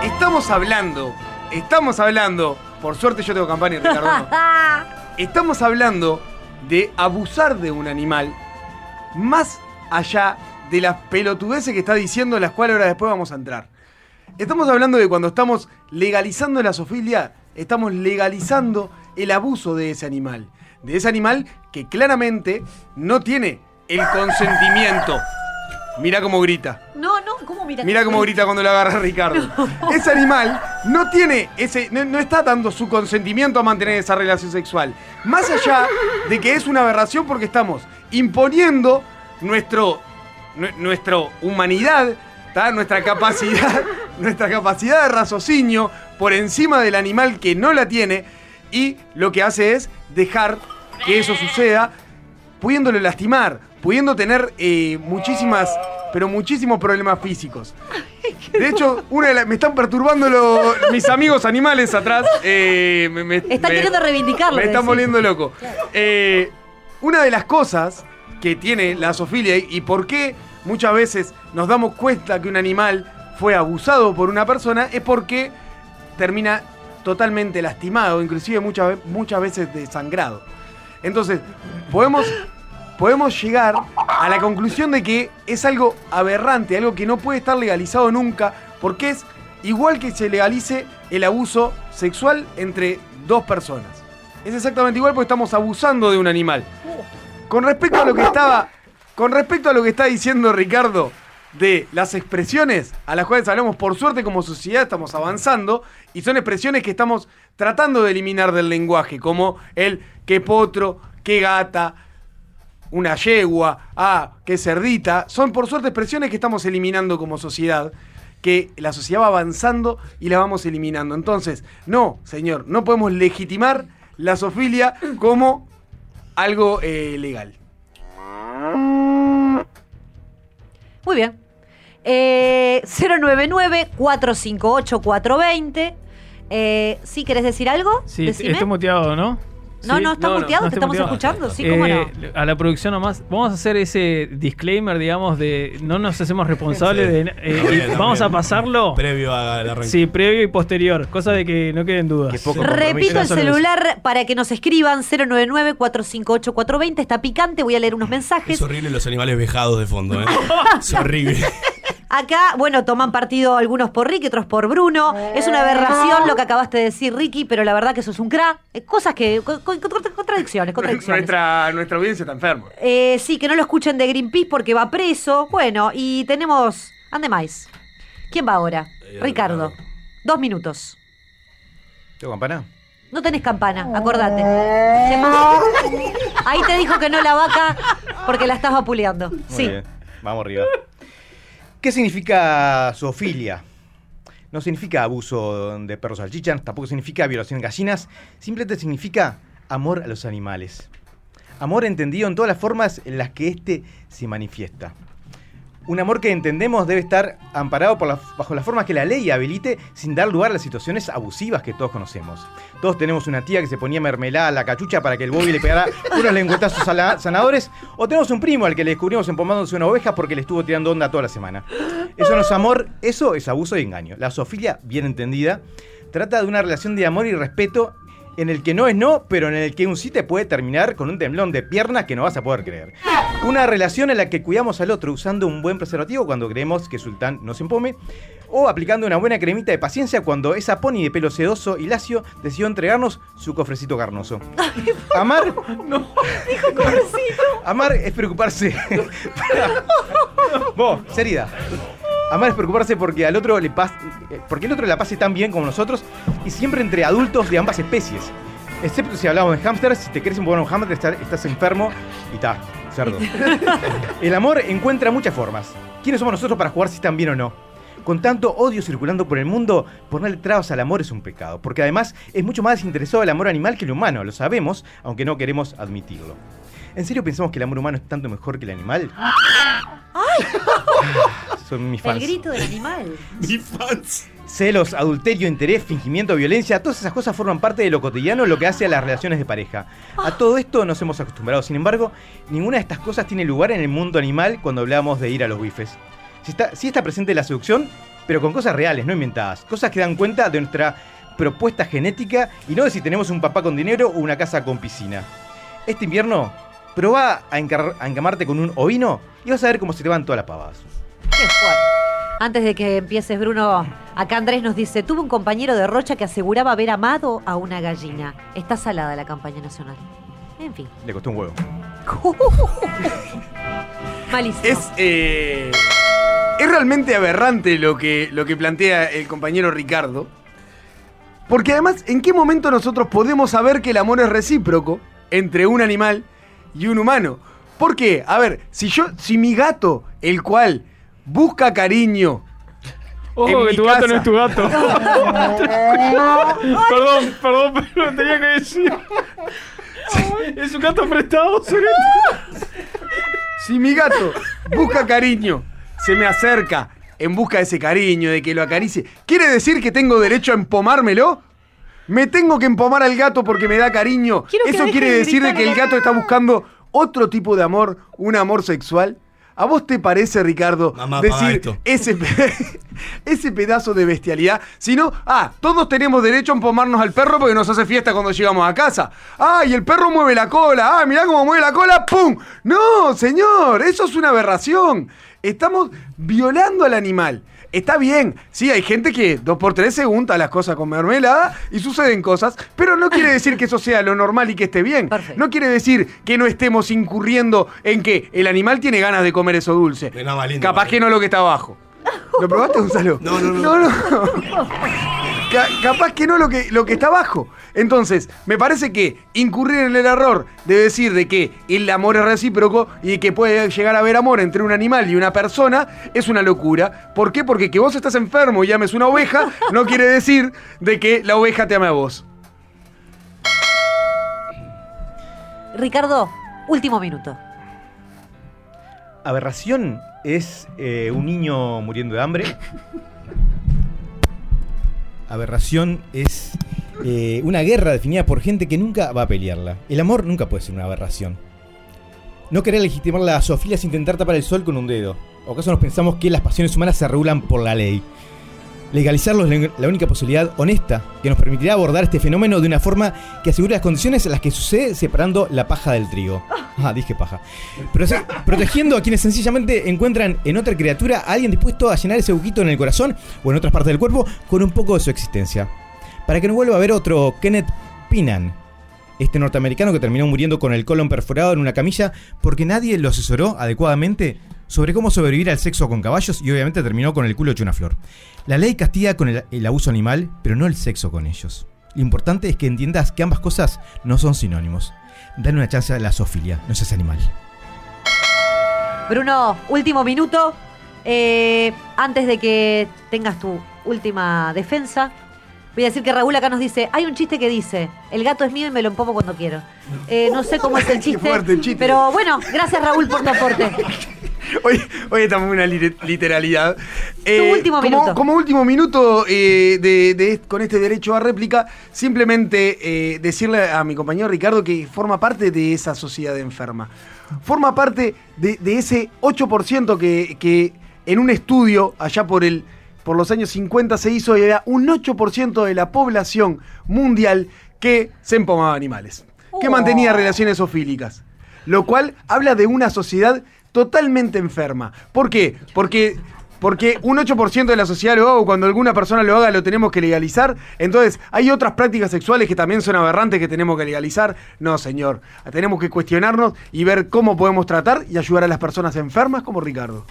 Estamos hablando, estamos hablando, por suerte yo tengo campaña, Ricardo. <laughs> Estamos hablando de abusar de un animal más allá de las pelotudeces que está diciendo, las cuales ahora después vamos a entrar. Estamos hablando de cuando estamos legalizando la zoofilia, estamos legalizando el abuso de ese animal. De ese animal que claramente no tiene el consentimiento. Mira cómo grita. No, no, ¿cómo mira? Mira cómo grita cuando lo agarra Ricardo. <laughs> Ese animal no tiene ese. No, no está dando su consentimiento a mantener esa relación sexual. Más allá de que es una aberración porque estamos imponiendo nuestro. humanidad, ¿tá? nuestra capacidad. <laughs> nuestra capacidad de raciocinio por encima del animal que no la tiene. Y lo que hace es dejar que eso suceda pudiéndolo lastimar, pudiendo tener eh, muchísimas, pero muchísimos problemas físicos. De hecho, una de me están perturbando lo- mis amigos animales atrás. eh, me, me- Están me- queriendo reivindicarlo. Me están volviendo loco. Eh, una de las cosas que tiene la zoofilia y, por qué muchas veces nos damos cuenta que un animal fue abusado por una persona es porque termina totalmente lastimado, inclusive muchas, muchas veces desangrado. Entonces, podemos, podemos llegar a la conclusión de que es algo aberrante, algo que no puede estar legalizado nunca, porque es igual que se legalice el abuso sexual entre dos personas. Es exactamente igual porque estamos abusando de un animal. Con respecto a lo que estaba. Con respecto a lo que está diciendo Ricardo de las expresiones a las cuales hablamos, por suerte como sociedad estamos avanzando y son expresiones que estamos tratando de eliminar del lenguaje, como el que potro, que gata, una yegua, ah, que cerdita. Son por suerte expresiones que estamos eliminando como sociedad, que la sociedad va avanzando y las vamos eliminando. Entonces, no, señor, no podemos legitimar la zoofilia como algo eh, legal. Muy bien. Eh, 099-458-420. Eh, ¿Sí querés decir algo? Sí, Decime. estoy muteado, ¿no? No, Sí, no, está muteado, te estamos muteado. escuchando, sí, cómo Eh, A la producción nomás, vamos a hacer ese disclaimer, digamos, de no nos hacemos responsables Sí. de... eh, vamos a pasarlo. Previo al arranque. Sí, previo y posterior, cosa de que no queden dudas. Repito el celular para que nos escriban 099-458-420. Está picante, voy a leer unos mensajes. Es horrible los animales vejados de fondo, ¿eh? <laughs> es horrible. <laughs> Acá, bueno, toman partido algunos por Ricky, otros por Bruno. Es una aberración lo que acabaste de decir, Ricky, pero la verdad que eso es un crack. Eh, Cosas que. co- co- contra- contradicciones, contradicciones. Nuestra, nuestra audiencia está enferma. Eh, sí, que no lo escuchen de Greenpeace porque va preso. Bueno, y tenemos. Ande más. ¿Quién va ahora? Ricardo. Dos minutos. ¿Tengo campana? No tenés campana, acordate. Se <laughs> Ahí te dijo que no la vaca porque la estás vapuleando. Muy Sí. bien, vamos arriba. ¿Qué significa zoofilia? No significa abuso de perros salchichan, tampoco significa violación de gallinas, simplemente significa amor a los animales. Amor entendido en todas las formas en las que éste se manifiesta. Un amor que entendemos debe estar amparado por la- bajo las formas que la ley habilite sin dar lugar a las situaciones abusivas que todos conocemos. Todos tenemos una tía que se ponía mermelada a la cachucha para que el Bobby le pegara <laughs> unos lengüetazos sanadores. O tenemos un primo al que le descubrimos empomándose una oveja porque le estuvo tirando onda toda la semana. Eso no es amor, eso es abuso y engaño. La zoofilia, bien entendida, trata de una relación de amor y respeto en el que no es no, pero en el que un sí te puede terminar con un temblón de piernas que no vas a poder creer. Una relación en la que cuidamos al otro usando un buen preservativo cuando creemos que Sultán nos empome, o aplicando una buena cremita de paciencia cuando esa pony de pelo sedoso y lacio decidió entregarnos su cofrecito carnoso. <laughs> Amar. Amar es preocuparse. <laughs> Vos, seriedad. Amar es preocuparse porque al otro le pas- eh, porque el otro la pase tan bien como nosotros y siempre entre adultos de ambas especies. Excepto si hablamos de hámsters, si te querés un un hámster está- estás enfermo y ta, cerdo. <laughs> El amor encuentra muchas formas. ¿Quiénes somos nosotros para jugar si están bien o no? Con tanto odio circulando por el mundo, ponerle trabas al amor es un pecado, porque además es mucho más desinteresado el amor animal que el humano, lo sabemos, aunque no queremos admitirlo. ¿En serio pensamos que el amor humano es tanto mejor que el animal? <laughs> <laughs> Son mis El fans. grito del animal. <laughs> Mis fans. Celos, adulterio, interés, fingimiento, violencia, todas esas cosas forman parte de lo cotidiano, lo que hace a las relaciones de pareja. A todo esto nos hemos acostumbrado, sin embargo, ninguna de estas cosas tiene lugar en el mundo animal cuando hablamos de ir a los bifes. Sí está, sí está presente la seducción, pero con cosas reales, no inventadas. Cosas que dan cuenta de nuestra propuesta genética y no de si tenemos un papá con dinero o una casa con piscina. Este invierno, probá a, encar- a encamarte con un ovino y vas a ver cómo se te van todas las pavadas. Qué fuerte. Antes de que empieces, Bruno, acá Andrés nos dice: Tuve un compañero de Rocha que aseguraba haber amado a una gallina. Está salada la campaña nacional. En fin. Le costó un huevo. <laughs> Malísimo. Es, eh, es realmente aberrante lo que, lo que plantea el compañero Ricardo. Porque además, ¿en qué momento nosotros podemos saber que el amor es recíproco entre un animal y un humano? ¿Por qué? A ver, si yo, si mi gato, el cual busca cariño. Ojo que tu gato no es tu gato. <laughs> perdón, perdón, pero tenía que decir. Es un gato prestado, Si mi gato busca cariño, se me acerca en busca de ese cariño, de que lo acaricie, ¿quiere decir que tengo derecho a empomármelo? ¿Me tengo que empomar al gato porque me da cariño? Quiero ¿Eso quiere de decir de que el gato está buscando otro tipo de amor, un amor sexual? ¿A vos te parece, Ricardo, Mamá, decir esto. ese, pe- <laughs> ese pedazo de bestialidad? Si no, ah, todos tenemos derecho a empomarnos al perro porque nos hace fiesta cuando llegamos a casa. Ah, y el perro mueve la cola. Ah, mirá cómo mueve la cola. ¡Pum! No, señor, eso es una aberración. Estamos violando al animal. Está bien, sí, hay gente que dos por tres se unta las cosas con mermelada y suceden cosas, pero no quiere decir que eso sea lo normal y que esté bien. No quiere decir que no estemos incurriendo en que el animal tiene ganas de comer eso dulce. Capaz que no lo que está abajo. ¿Lo probaste, Gonzalo? No, no, no. <laughs> Ca- capaz que no lo que, lo que está abajo. Entonces, me parece que incurrir en el error de decir de que el amor es recíproco y que puede llegar a haber amor entre un animal y una persona es una locura. ¿Por qué? Porque que vos estás enfermo y ames una oveja no quiere decir de que la oveja te ame a vos. Ricardo, último minuto. Aberración es eh, un niño muriendo de hambre. <laughs> Aberración es eh, una guerra definida por gente que nunca va a pelearla. El amor nunca puede ser una aberración. No querer legitimar la zoofilia es intentar tapar el sol con un dedo. ¿O acaso nos pensamos que las pasiones humanas se regulan por la ley? Legalizarlo es la- única posibilidad honesta que nos permitirá abordar este fenómeno de una forma que asegure las condiciones en las que sucede separando la paja del trigo. Ah, dije paja. Prote- protegiendo a quienes sencillamente encuentran en otra criatura a alguien dispuesto a llenar ese huequito en el corazón o en otras partes del cuerpo con un poco de su existencia. Para que no vuelva a haber otro Kenneth Pinan, este norteamericano que terminó muriendo con el colon perforado en una camilla porque nadie lo asesoró adecuadamente sobre cómo sobrevivir al sexo con caballos y obviamente terminó con el culo hecho una flor. La ley castiga con el, el abuso animal, pero no el sexo con ellos. Lo importante es que entiendas que ambas cosas no son sinónimos. Dale una chance a la zoofilia, no seas animal. Bruno, último minuto. Eh, antes de que tengas tu última defensa, voy a decir que Raúl acá nos dice: hay un chiste que dice, el gato es mío y me lo empomo cuando quiero. Eh, no sé cómo es el <laughs> chiste, fuerte el chiste. pero bueno, gracias Raúl por tu aporte. <laughs> <laughs> Hoy, hoy estamos en una li- literalidad. Eh, último como, minuto. Como último minuto eh, de, de- con este derecho a réplica, simplemente eh, decirle a mi compañero Ricardo que forma parte de esa sociedad enferma. Forma parte de, de ese 8% que, que en un estudio allá por el por los años 50 se hizo y era un 8% de la población mundial que se empomaba animales, que Oh. mantenía relaciones zoofílicas. Lo cual habla de una sociedad totalmente enferma. ¿Por qué? Porque, porque un 8% de la sociedad lo haga o cuando alguna persona lo haga lo tenemos que legalizar. Entonces, hay otras prácticas sexuales que también son aberrantes que tenemos que legalizar. No, señor. Tenemos que cuestionarnos y ver cómo podemos tratar y ayudar a las personas enfermas como Ricardo.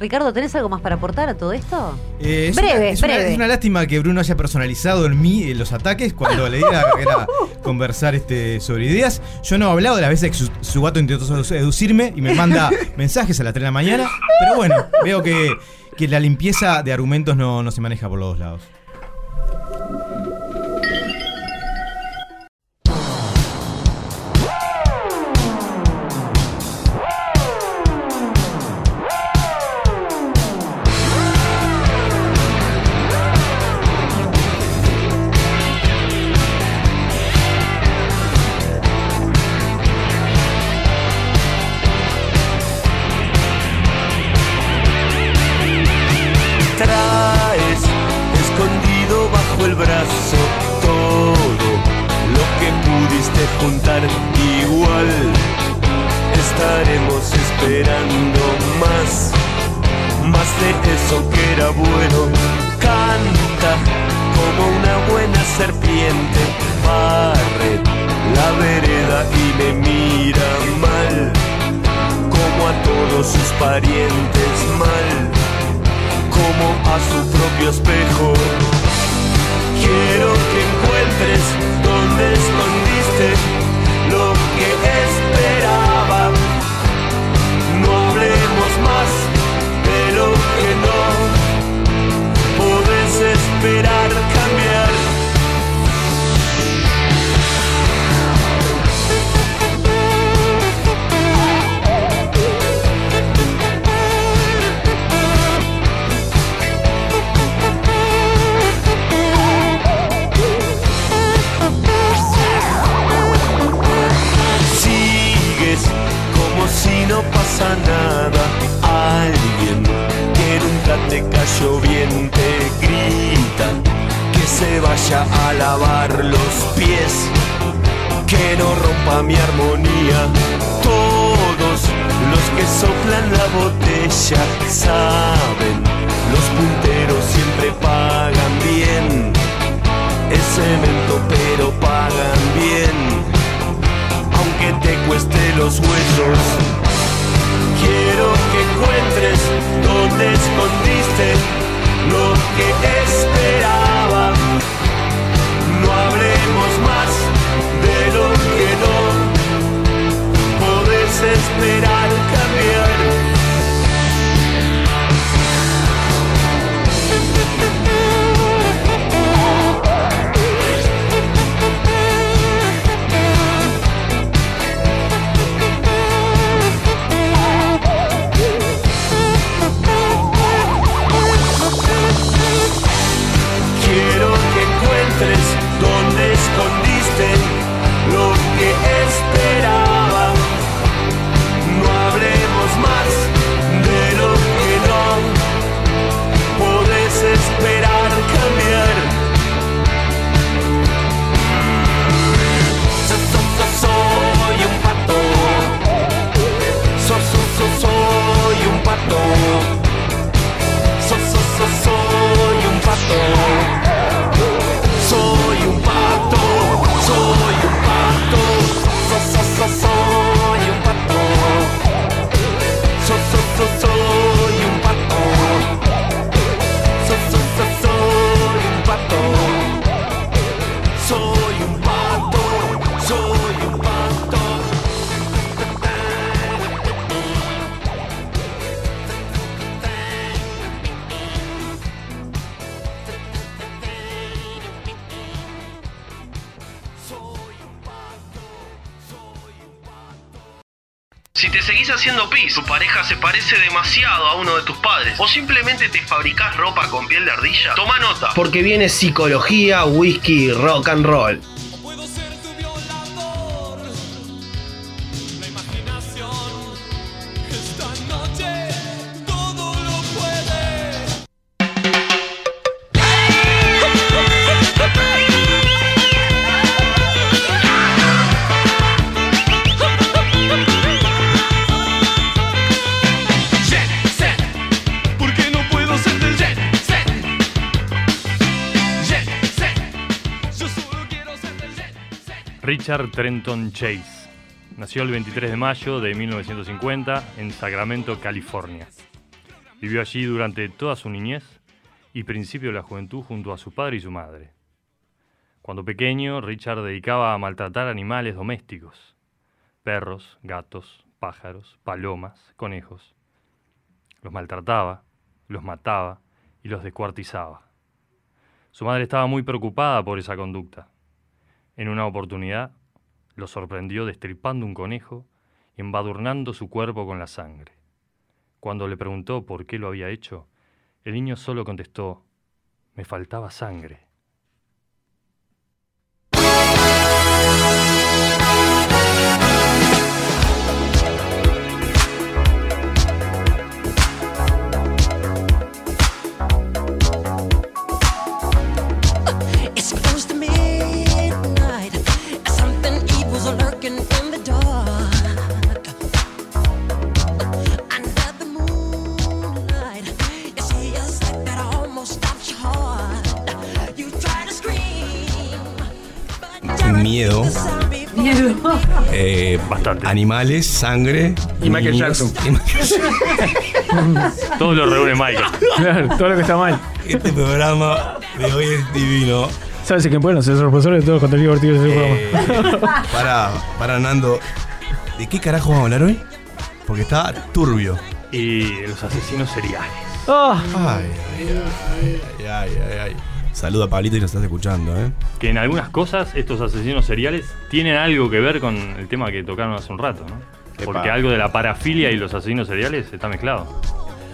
Ricardo, ¿tenés algo más para aportar a todo esto? Eh, es breve, una, es una- breve. es una lástima que Bruno haya personalizado en mí eh, los ataques cuando le diga que era <laughs> conversar este, sobre ideas. Yo no he hablado de las veces que su, su gato intentó seducirme y me manda <laughs> mensajes a las 3 de la mañana. Pero bueno, veo que, que la limpieza de argumentos no, no se maneja por los dos lados. Porque viene psicología, whisky rock and roll. Richard Trenton Chase. Nació el 23 de mayo de 1950 en Sacramento, California. Vivió allí durante toda su niñez y principio de la juventud junto a su padre y su madre. Cuando pequeño, Richard dedicaba a maltratar animales domésticos. Perros, gatos, pájaros, palomas, conejos. Los maltrataba, los mataba y los descuartizaba. Su madre estaba muy preocupada por esa conducta. En una oportunidad, lo sorprendió destripando un conejo y embadurnando su cuerpo con la sangre. Cuando le preguntó por qué lo había hecho, el niño solo contestó, me faltaba sangre. Miedo. Miedo. Eh, Animales, sangre. Y Michael niños. Jackson. <laughs> Y Michael Jackson. Todo lo reúne Michael. Claro, todo lo que está mal. Este programa de hoy es divino. ¿Sabes que bueno? Ser responsable de todo el contenido divertido de ese Eh, programa. para, para Nando. ¿De qué carajo vamos a hablar hoy? Porque está turbio. Y los asesinos seriales. Ah. Ay, ay, ay, ay, ay, ay. Saluda a Pablito y nos estás escuchando, ¿eh? Que en algunas cosas estos asesinos seriales tienen algo que ver con el tema que tocaron hace un rato, ¿no? Porque algo de la parafilia y los asesinos seriales está mezclado.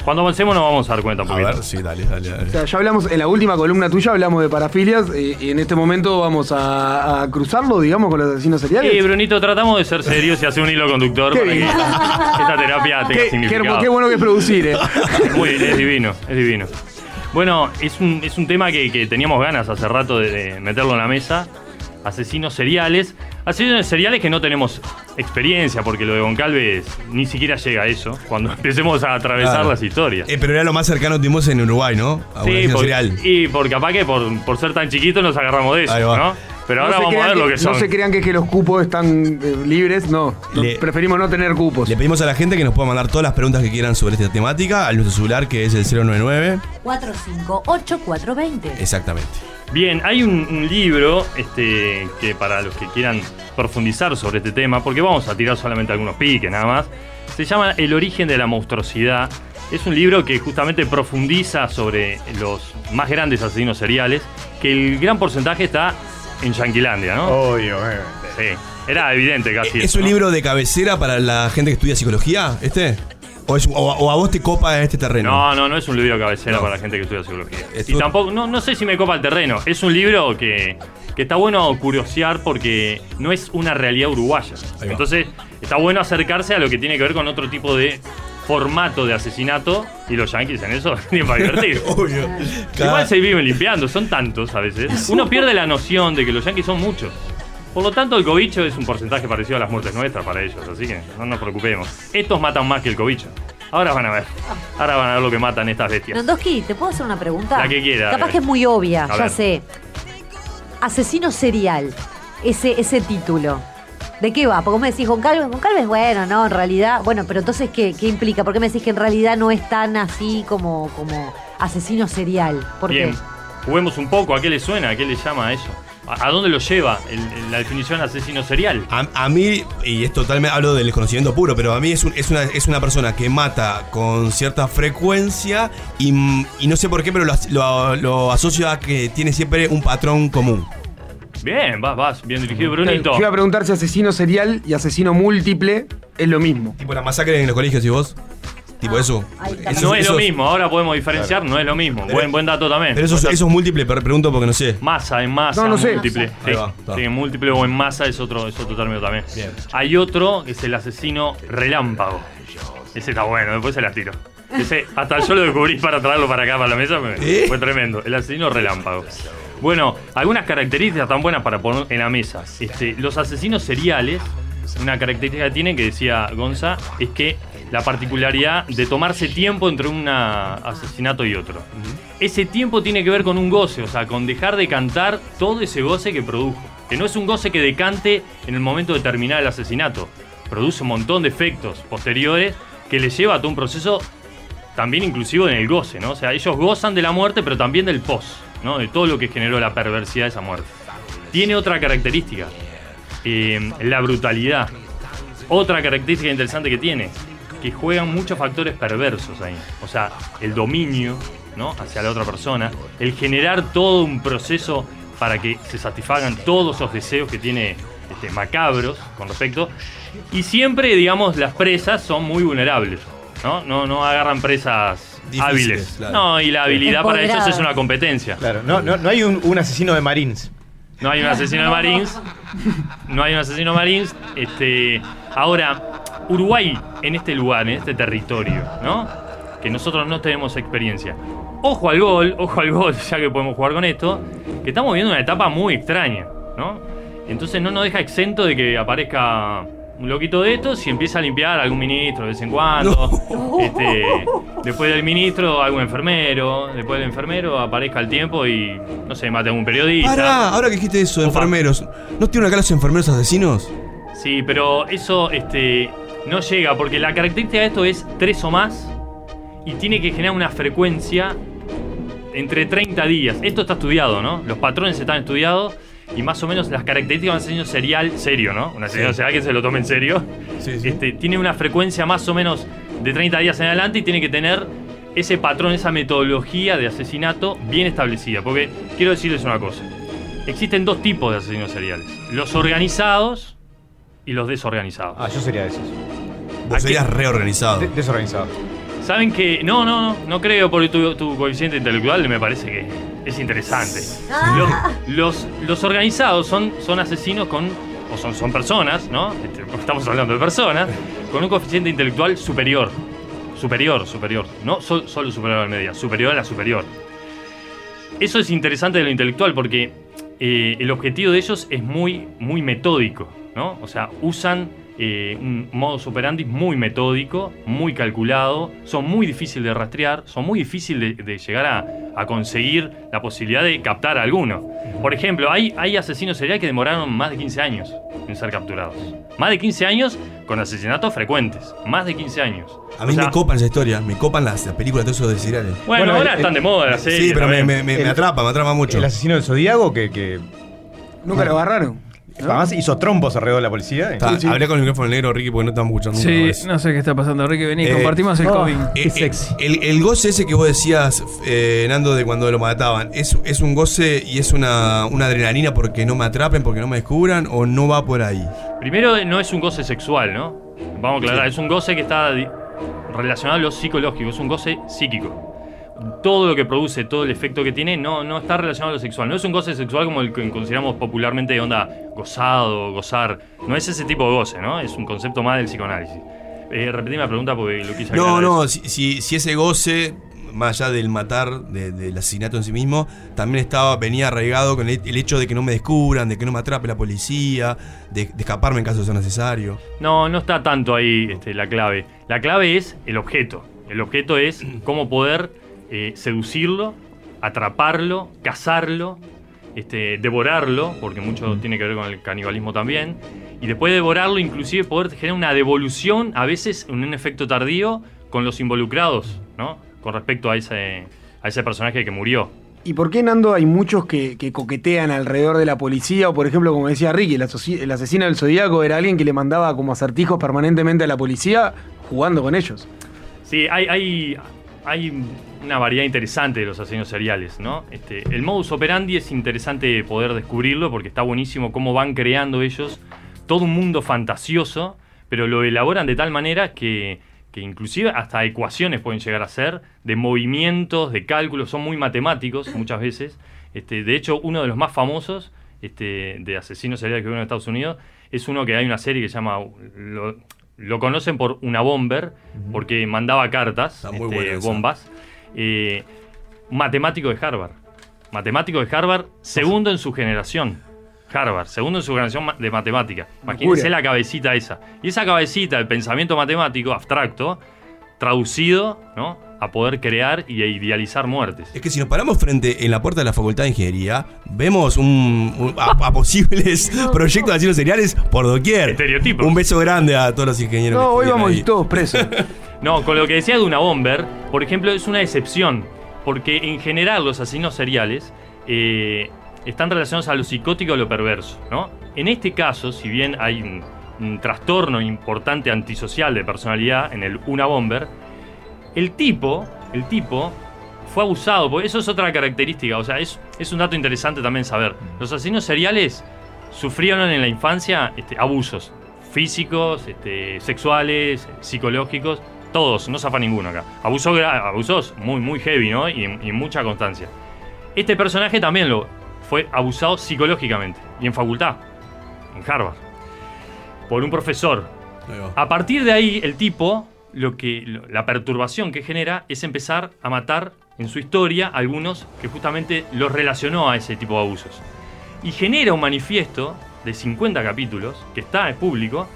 Cuando avancemos nos vamos a dar cuenta un A poquito. ver, sí, dale, dale, dale. O sea, ya hablamos, en la última columna tuya hablamos de parafilias y en este momento vamos a, a cruzarlo, digamos, con los asesinos seriales. Sí, Brunito, tratamos de ser serios y hacer un hilo conductor Qué para que esta terapia tenga Qué- qué, significado. hermo- qué bueno que es producir, eh. Muy bien, es divino, es divino. Bueno, es un, es un tema que, que teníamos ganas hace rato de, de meterlo en la mesa. Asesinos seriales. Asesinos seriales que no tenemos experiencia, porque lo de Goncalves ni siquiera llega a eso, cuando <laughs> empecemos a atravesar Claro. las historias. Eh, pero era lo más cercano que tuvimos en Uruguay, ¿no? A un Sí, asesino por- serial. y por capaz que por, por ser tan chiquitos nos agarramos de eso, Ahí va. ¿no? Pero No ahora se vamos a crean ver lo que son. No se crean que, que los cupos están eh, libres, no. No, Le- Preferimos no tener cupos. Le pedimos a la gente que nos pueda mandar todas las preguntas que quieran sobre esta temática al nuestro celular que es el 099. 458-420. Exactamente. Bien, hay un, un libro este, que para los que quieran profundizar sobre este tema, porque vamos a tirar solamente algunos piques nada más, se llama El origen de la monstruosidad. Es un libro que justamente profundiza sobre los más grandes asesinos seriales, que el gran porcentaje está en Yanquilandia, ¿no? Obvio, Sí, era evidente casi. ¿Es eso, un ¿no? libro de cabecera para la gente que estudia psicología, este? ¿O, es- o- o a vos te copa este terreno? No, no, no es un libro de cabecera No. para la gente que estudia psicología. Y tampoco, no, no sé si me copa el terreno. Es un libro que, que está bueno curiosear porque no es una realidad uruguaya. Entonces, está bueno acercarse a lo que tiene que ver con otro tipo de formato de asesinato y los yankees en eso tienen para divertir. Obvio. Igual se viven limpiando, son tantos a veces. Uno pierde la noción de que los yankees son muchos. Por lo tanto, el cobicho es un porcentaje parecido a las muertes nuestras para ellos, así que no nos preocupemos. Estos matan más que el cobicho. Ahora van a ver. Ahora van a ver lo que matan estas bestias. Nondoski, ¿te puedo hacer una pregunta? La que quiera, Capaz que es muy obvia, A ya ver. sé. Asesino serial. Ese, ese título. ¿De qué va? Porque me decís, Goncalves, Goncalves, bueno, no, en realidad. Bueno, pero entonces, ¿qué, qué implica? ¿Por qué me decís que en realidad no es tan así como, como asesino serial? ¿Por Bien, qué? juguemos un poco. ¿A qué le suena? ¿A qué le llama a eso? ¿A, dónde lo lleva el- el- la definición de asesino serial? A, a mí, y es totalmente, hablo del desconocimiento puro, pero a mí es, un- es, una, es una persona que mata con cierta frecuencia y, y no sé por qué, pero lo- lo asocio a que tiene siempre un patrón común. Bien, vas, vas, bien dirigido, Brunito. Yo iba a preguntar si asesino serial y asesino múltiple es lo mismo. Tipo la masacre en los colegios y vos. Tipo eso. Esos- no es lo esos- mismo, ahora podemos diferenciar, no es lo mismo. Pero- buen, buen dato también. Pero eso, Buen dato. eso es múltiple, per- pregunto porque no sé. Masa, en masa, No, no sé. múltiple. Ahí Sí, va, está. sí, en múltiple o en masa es otro, es otro término también. Hay otro que es el asesino relámpago. Ese está bueno, después se las tiro. Ese, hasta yo lo descubrí para traerlo para acá, para la mesa, me- ¿Eh? fue tremendo. El asesino relámpago. Bueno, algunas características tan buenas para poner en la mesa. Este, los asesinos seriales, una característica que tienen, que decía Gonza, es que la particularidad de tomarse tiempo entre un asesinato y otro. Ese tiempo tiene que ver con un goce, o sea, con dejar de cantar todo ese goce que produjo. Que no es un goce que decante en el momento de terminar el asesinato. Produce un montón de efectos posteriores que le lleva a todo un proceso también inclusivo en el goce, ¿no? O sea, ellos gozan de la muerte, pero también del post, De todo lo que generó la perversidad de esa muerte. Tiene otra característica, eh, la brutalidad. Otra característica interesante que tiene, que juegan muchos factores perversos ahí. O sea, el dominio, ¿no? Hacia la otra persona, el generar todo un proceso para que se satisfagan todos esos deseos que tiene este, macabros con respecto. Y siempre, digamos, las presas son muy vulnerables. ¿no? No, no agarran presas hábiles. claro. No, y la habilidad para ellos es una competencia. Claro, no, no, no hay un, un asesino de Marines. No hay un asesino de Marines. No hay un asesino de Marines. Este, ahora, Uruguay, en este lugar, en este territorio, ¿no? Que nosotros no tenemos experiencia. Ojo al gol, ojo al gol, ya que podemos jugar con esto, que estamos viviendo una etapa muy extraña, ¿no? Entonces no nos deja exento de que aparezca un loquito de estos y empieza a limpiar a algún ministro de vez en cuando. Este, después del ministro, algún enfermero. Después del enfermero aparezca el tiempo y, no sé, mate a un periodista. Pará, ahora que dijiste eso, de enfermeros. ¿No tiene acá los enfermeros asesinos? Sí, pero eso este, no llega porque la característica de esto es tres o más y tiene que generar una frecuencia entre 30 días. Esto está estudiado, ¿no? Los patrones están estudiados y más o menos las características de un asesino serial serio, ¿no? Un asesino Sí. serial que se lo tome en serio. Este, tiene una frecuencia más o menos de 30 días en adelante y tiene que tener ese patrón, esa metodología de asesinato bien establecida. Porque quiero decirles una cosa. Existen dos tipos de asesinos seriales. Los organizados y los desorganizados. Ah, yo sería de esos. Vos serías reorganizado. De- desorganizado. Saben que. No, no, no, no creo porque tu, tu coeficiente intelectual me parece que es interesante. Los, los, los organizados son, son asesinos con. o son, son personas, ¿no? Este, Estamos hablando de personas, con un coeficiente intelectual superior. Superior, superior. No sol- solo superior a la media, superior a la superior. Eso es interesante de lo intelectual porque eh, el objetivo de ellos es muy, muy metódico, ¿no? O sea, usan eh, un modus operandi muy metódico, muy calculado, son muy difíciles de rastrear, son muy difíciles de, de llegar a, a conseguir la posibilidad de captar a alguno. Por ejemplo, hay, hay asesinos seriales que demoraron más de 15 años en ser capturados. Más de 15 años con asesinatos frecuentes. Más de 15 años. A mí O sea, me copan esa historia, me copan las, las películas de esos de seriales. Bueno, ahora están de moda las series Sí, pero me, me, atrapa, me atrapa mucho. El asesino del Zodíaco que, que Nunca lo agarraron. Además hizo trompos alrededor de la policía. Está, Hablé con el micrófono negro, Ricky, porque no estamos escuchando nunca. Sí, no sé qué está pasando, Ricky. Vení, Eh, compartimos el oh, COVID. eh, eh, el, el goce ese que vos decías, eh, Nando, de cuando lo mataban, ¿es, es un goce y es una, una adrenalina porque no me atrapen, porque no me descubran o no va por ahí? Primero, no es un goce sexual, ¿no? Vamos a aclarar, es un goce que está di- relacionado a lo psicológico, es un goce psíquico. Todo lo que produce, todo el efecto que tiene, no, no está relacionado a lo sexual. No es un goce sexual como el que consideramos popularmente de onda gozado, gozar. No es ese tipo de goce, ¿no? Es un concepto más del psicoanálisis. Eh, repetime la pregunta porque lo quise No, no, si, si, si ese goce, más allá del matar, de- del asesinato en sí mismo, también estaba, venía arraigado con el, el hecho de que no me descubran, de que no me atrape la policía, de, de escaparme en caso de ser necesario. No, no está tanto ahí este, la clave. La clave es el objeto. El objeto es cómo poder eh, seducirlo, atraparlo, cazarlo, este, devorarlo, porque mucho tiene que ver con el canibalismo también. Y después de devorarlo, inclusive poder generar una devolución, a veces en un efecto tardío, con los involucrados, ¿no? Con respecto a ese, a ese personaje que murió. ¿Y por qué, Nando, hay muchos que, que coquetean alrededor de la policía? O, por ejemplo, como decía Ricky, el asesino del Zodíaco era alguien que le mandaba como acertijos permanentemente a la policía jugando con ellos. Sí, hay, hay, hay una variedad interesante de los asesinos seriales, ¿no? Este, el modus operandi es interesante poder descubrirlo porque está buenísimo cómo van creando ellos todo un mundo fantasioso pero lo elaboran de tal manera que, que inclusive hasta ecuaciones pueden llegar a ser, de movimientos, de cálculos, son muy matemáticos muchas veces. Este, de hecho, uno de los más famosos este, de asesinos seriales que hubo en Estados Unidos es uno que hay una serie que se llama... Lo, lo conocen por una bomber, porque mandaba cartas, este, bombas. Eh, matemático de Harvard. Matemático de Harvard, segundo en su generación. Harvard, segundo en su generación de matemática. Imagínense la cabecita esa. Y esa cabecita, el pensamiento matemático abstracto, traducido ¿no? a poder crear y a idealizar muertes. Es que si nos paramos frente en la puerta de la Facultad de Ingeniería, vemos un, un- a, a posibles <laughs> proyectos de asesinos seriales por doquier. Estereotipos. Un beso grande a todos los ingenieros. No, hoy vamos ahí. todos presos. <laughs> No, con lo que decía de una bomber, por ejemplo, es una excepción. Porque en general los asesinos seriales eh, están relacionados a lo psicótico y a lo perverso. ¿no? En este caso, si bien hay un, un trastorno importante antisocial de personalidad en el una bomber, el tipo, el tipo fue abusado, porque eso es otra característica, o sea, es, es un dato interesante también saber. Los asesinos seriales sufrieron en la infancia este, abusos físicos, este, sexuales, psicológicos, todos, no zafa ninguno acá. Abusos, gra- abusos muy, muy heavy, ¿no? Y, y mucha constancia. Este personaje también lo fue abusado psicológicamente y en facultad, en Harvard, por un profesor. A partir de ahí, el tipo, lo que, lo- la perturbación que genera es empezar a matar en su historia a algunos que justamente los relacionó a ese tipo de abusos. Y genera un manifiesto de 50 capítulos, que está en público,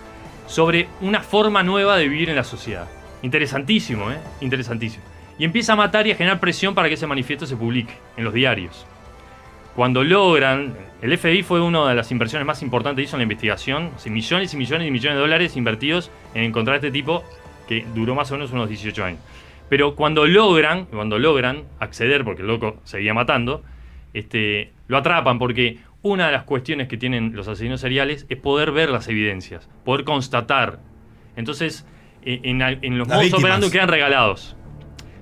sobre una forma nueva de vivir en la sociedad. Interesantísimo, ¿eh? Interesantísimo. Y empieza a matar y a generar presión para que ese manifiesto se publique en los diarios. Cuando logran, el FBI fue una de las inversiones más importantes que hizo en la investigación, millones y millones y millones de dólares invertidos en encontrar a este tipo que duró más o menos unos 18 años. Pero cuando logran, cuando logran acceder, porque el loco seguía matando, este, lo atrapan porque una de las cuestiones que tienen los asesinos seriales es poder ver las evidencias, poder constatar. Entonces, en, los modos operando quedan regalados.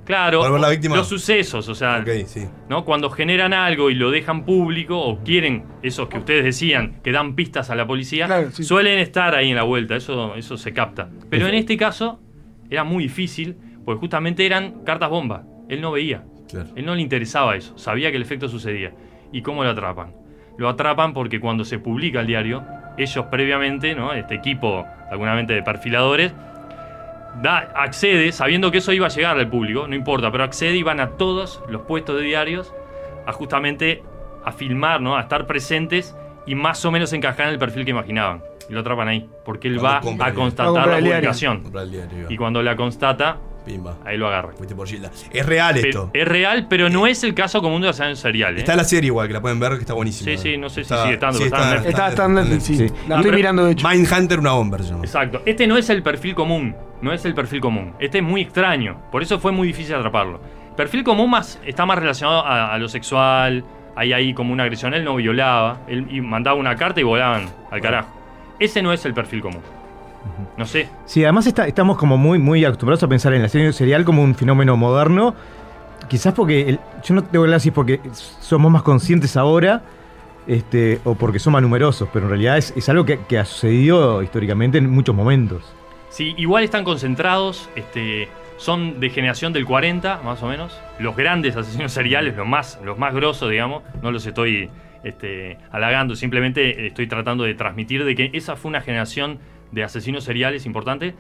Claro, la víctima. los sucesos, o sea, ¿no? Cuando generan algo y lo dejan público o quieren, esos que ustedes decían, que dan pistas a la policía, suelen estar ahí en la vuelta, eso, eso se capta. Pero en este caso era muy difícil, porque justamente eran cartas bomba. Él no veía, él no le interesaba eso, sabía que el efecto sucedía. ¿Y cómo lo atrapan? Lo atrapan porque cuando se publica el diario, ellos previamente, ¿no? este equipo, seguramente de perfiladores, da, accede, sabiendo que eso iba a llegar al público, no importa, pero accede y van a todos los puestos de diarios a justamente a filmar, ¿no? A estar presentes y más o menos encajar en el perfil que imaginaban. Y lo atrapan ahí, porque él Cuando va a constatar la publicación. Y cuando la constata, ahí lo agarra. Es real Pe- esto. Es real, pero no es el caso común de los asesinos seriales. ¿eh? Está la serie igual, que la pueden ver, que está buenísima. Sí, sí, no sé si Está- sigue estando. sí, pero está en Netflix. Está- está en Netflix, sí. La estoy mirando, de hecho. Mindhunter, una bomber se llama. Exacto. Este no es el perfil común. No es el perfil común. Este es muy extraño. Por eso fue muy difícil atraparlo. Perfil común más, está más relacionado a, a lo sexual. Hay ahí como una agresión. Él no violaba. Él y mandaba una carta y volaban al carajo. Ese no es el perfil común. No sé. Sí, además está- estamos como muy, muy acostumbrados a pensar en la serie serial como un fenómeno moderno. Quizás porque, el- yo no tengo claro si es porque somos más conscientes ahora este, o porque son más numerosos, pero en realidad es, es algo que, que ha sucedido históricamente en muchos momentos. Sí, igual están concentrados, este, son de generación del 40, más o menos. Los grandes asesinos seriales, los más, los más grosos, digamos, no los estoy este, halagando, simplemente estoy tratando de transmitir de que esa fue una generación de asesinos seriales importante.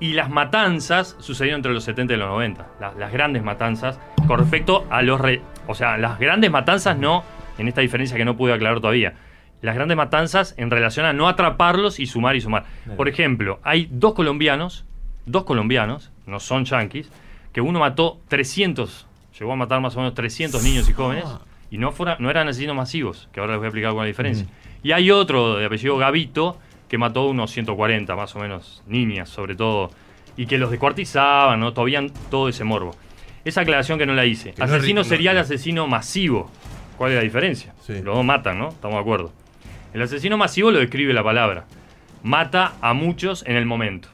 Y las matanzas sucedieron entre los 70 y los 90. Las, las grandes matanzas con respecto a los... re- o sea, las grandes matanzas no, en esta diferencia que no pude aclarar todavía. Las grandes matanzas en relación a no atraparlos y sumar y sumar. Por ejemplo, hay dos colombianos, dos colombianos, no son yanquis, que uno mató 300, llegó a matar más o menos 300 niños y jóvenes, y no, fuera, no eran asesinos masivos, que ahora les voy a explicar es la diferencia. Y hay otro de apellido Gavito, que mató unos 140 más o menos, niñas sobre todo, y que los descuartizaban, ¿no? Todavía todo ese morbo. Esa aclaración que no la hice. Que no es Asesino ri- no- serial, asesino masivo. ¿Cuál es la diferencia? Los dos matan, ¿no? Estamos de acuerdo. El asesino masivo lo describe la palabra. Mata a muchos en el momento.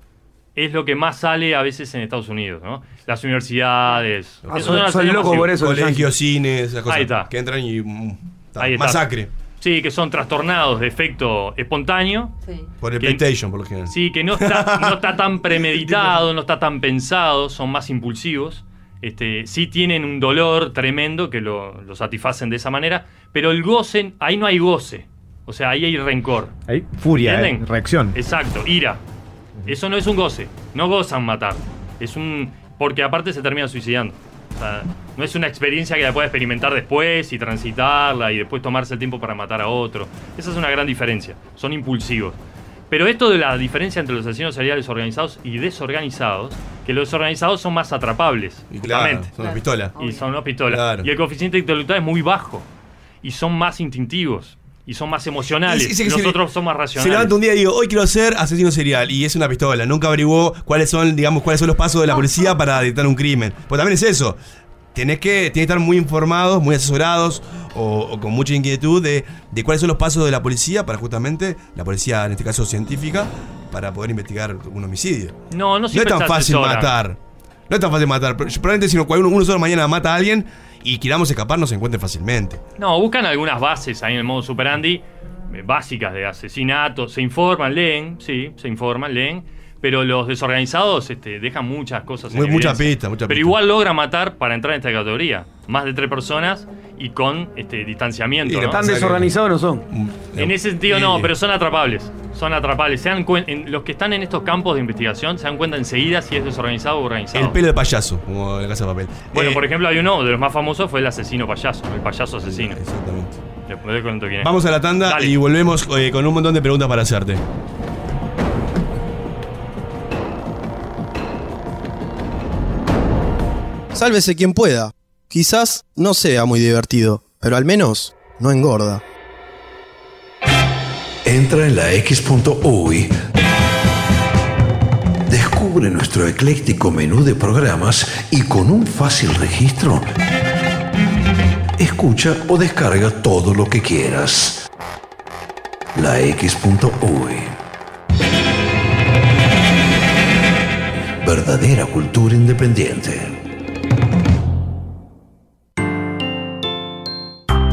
Es lo que más sale a veces en Estados Unidos, ¿no? Las universidades. Ah, son- son locos por eso, Colegios, cines, esas cosas Ahí está. Que entran y. mm, está. Ahí está. Masacre. Sí, que son trastornados de efecto espontáneo. Por el Que- PlayStation, por lo general. Sí, que no está, no está tan <laughs> premeditado, no está tan pensado, son más impulsivos. Este, sí tienen un dolor tremendo que lo, lo satisfacen de esa manera, pero el goce, ahí no hay goce. O sea, ahí hay rencor. Ahí, furia, eh, reacción. Exacto, ira. Eso no es un goce. No gozan matar. Es un. Porque aparte se termina suicidando. Sea, no es una experiencia que la pueda experimentar después y transitarla y después tomarse el tiempo para matar a otro. Esa es una gran diferencia. Son impulsivos. Pero esto de la diferencia entre los asesinos seriales organizados y desorganizados, que los desorganizados son más atrapables. Y claro, son las pistolas. Y son las pistolas. Claro. Y el coeficiente intelectual es muy bajo. Y son más instintivos. Y son más emocionales. Y se- Nosotros somos más Se racionales. levanta un día y digo, hoy quiero ser asesino serial. Y es una pistola. Nunca averiguó cuáles son, digamos, cuáles son los pasos de la policía para dictar un crimen. Pues también es eso. Tenés que, tenés que estar muy informados, muy asesorados o, o con mucha inquietud de, de cuáles son los pasos de la policía para justamente, la policía en este caso científica, para poder investigar un homicidio. No, no No es tan se fácil matar. No es tan fácil matar. Probablemente si uno, uno, solo mañana mata a alguien y queramos escapar, nos encuentre fácilmente. No, buscan algunas bases ahí en el modo superandi, eh, básicas de asesinato, se informan, leen, sí, se informan, leen, pero los desorganizados este, dejan muchas cosas en Muy- mucha evidencia. pista, mucha Pero pista. igual logra matar para entrar en esta categoría. Más de tres personas y con este, distanciamiento. ¿no? Tan desorganizados no son. En ese sentido no, pero son atrapables. Son atrapables. Se dan en- los que están en estos campos de investigación se dan cuenta enseguida si es desorganizado o organizado. El pelo de payaso, como en la casa de papel. Bueno, Eh, por ejemplo, hay uno de los más famosos fue el asesino payaso, el payaso asesino. Exactamente. Después cuento quién es. Vamos a la tanda Dale. y volvemos eh, con un montón de preguntas para hacerte. Sálvese quien pueda. Quizás no sea muy divertido, pero al menos no engorda. Entra en la X.UI. Descubre nuestro ecléctico menú de programas y con un fácil registro, escucha o descarga todo lo que quieras. La X.UI. Verdadera cultura independiente.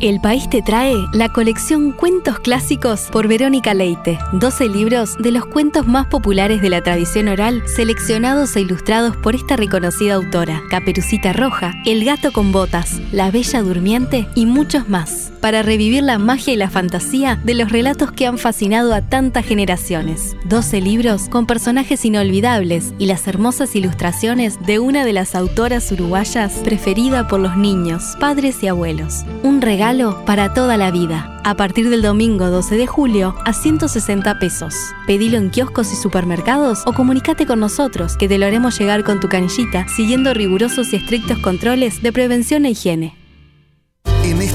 El País te trae la colección Cuentos Clásicos por Verónica Leite. 12 libros de los cuentos más populares de la tradición oral, seleccionados e ilustrados por esta reconocida autora. Caperucita Roja, El Gato con Botas, La Bella Durmiente y muchos más. Para revivir la magia y la fantasía de los relatos que han fascinado a tantas generaciones. 12 libros con personajes inolvidables y las hermosas ilustraciones de una de las autoras uruguayas preferida por los niños, padres y abuelos. Un regalo para toda la vida. A partir del domingo 12 de julio a 160 pesos. Pedilo en kioscos y supermercados o comunícate con nosotros que te lo haremos llegar con tu canillita siguiendo rigurosos y estrictos controles de prevención e higiene.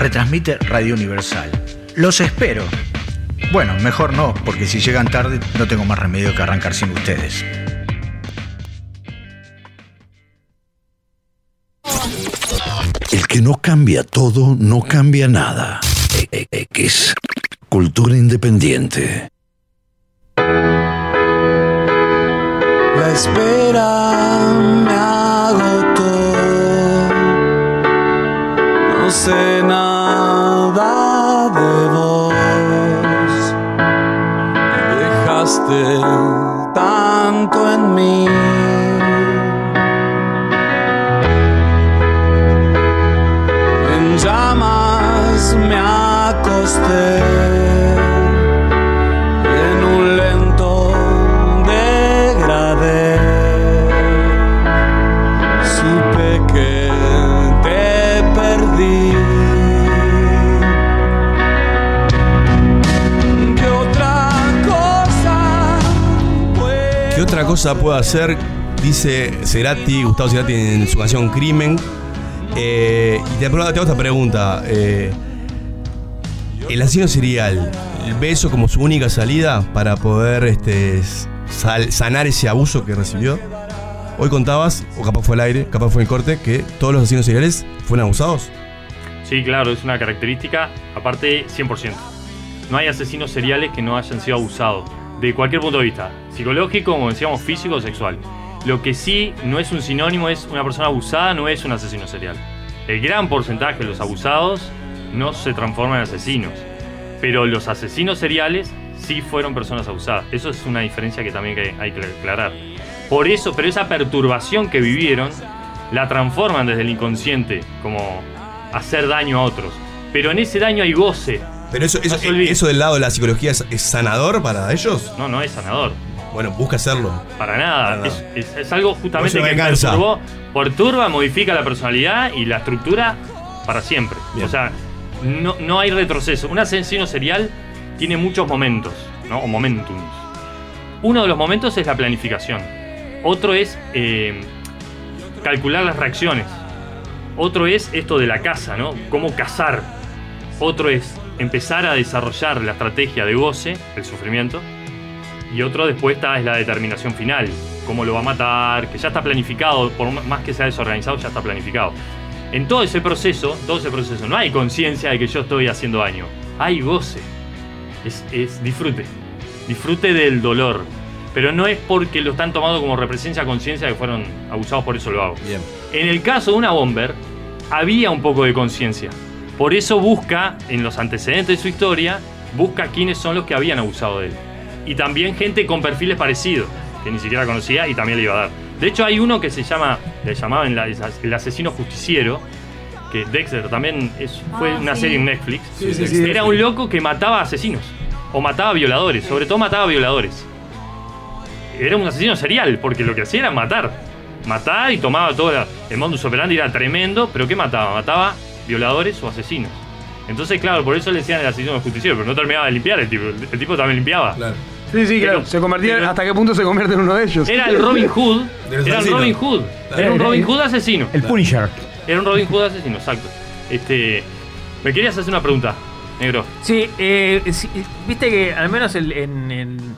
Retransmite Radio Universal. Los espero. Bueno, mejor no, porque si llegan tarde no tengo más remedio que arrancar sin ustedes. El que no cambia todo, no cambia nada. E- e- X. Cultura independiente. La espera me agotó. No sé nada tanto en mí. En llamas me cosa puedo hacer? Dice Cerati, Gustavo Cerati en su canción Crimen. Eh, y te, hago esta pregunta. eh, ¿El asesino serial ve eso como su única salida para poder este, sanar ese abuso que recibió? Hoy contabas, o capaz fue al aire, capaz fue en corte, que todos los asesinos seriales fueron abusados. Sí, claro, es una característica, aparte 100%. No hay asesinos seriales que no hayan sido abusados, de cualquier punto de vista, psicológico, como decíamos, físico o sexual. Lo que sí no es un sinónimo es una persona abusada, no es un asesino serial. El gran porcentaje de los abusados no se transforman en asesinos, pero los asesinos seriales sí fueron personas abusadas. Eso es una diferencia que también hay que aclarar. Por eso, pero esa perturbación que vivieron la transforman desde el inconsciente como hacer daño a otros. Pero en ese daño hay goce. Pero eso, eso, No olvide. eso del lado de la psicología es, es sanador para ellos. No, no es sanador. Bueno, busca hacerlo. Para nada. Es, es- es algo justamente que venganza. perturbó, perturba, modifica la personalidad y la estructura para siempre. Bien. O sea, no, no hay retroceso. Un asesino serial tiene muchos momentos, ¿no? O momentums. Uno de los momentos es la planificación. Otro es eh, calcular las reacciones. Otro es esto de la caza, ¿no? Cómo cazar. Otro es empezar a desarrollar la estrategia de goce, el sufrimiento. Y otro después está es la determinación final, cómo lo va a matar, que ya está planificado, por más que sea desorganizado, ya está planificado. En todo ese proceso, todo ese proceso, no hay conciencia de que yo estoy haciendo daño, hay goce, es, es disfrute, disfrute del dolor. Pero no es porque lo están tomando como represencia conciencia que fueron abusados, por eso lo hago. Bien. En el caso de una bomber, había un poco de conciencia. Por eso busca, en los antecedentes de su historia, busca quiénes son los que habían abusado de él. Y también gente con perfiles parecidos, que ni siquiera conocía y también le iba a dar. De hecho, hay uno que se llama, le llamaban la- el asesino justiciero, que Dexter también es- fue Ah, una sí. serie en Netflix. Sí, sí, sí, Era un loco que mataba asesinos, o mataba violadores, sobre todo mataba violadores. Era un asesino serial, porque lo que hacía era matar. Matar y tomaba todo la- el modus operandi, era tremendo, pero ¿qué mataba? Mataba violadores o asesinos. Entonces, claro, por eso le decían el asesino justiciero, pero no terminaba de limpiar el tipo. El tipo también limpiaba. Sí, sí, claro. Se convertía, ¿Hasta qué punto se convierte en uno de ellos? Era el Robin Hood. Era el. Robin Hood. Era un Robin Hood asesino. El Punisher. Era un Robin Hood asesino, exacto. Este. Me querías hacer una pregunta, negro. Sí, eh, sí, viste que al menos el- en, en-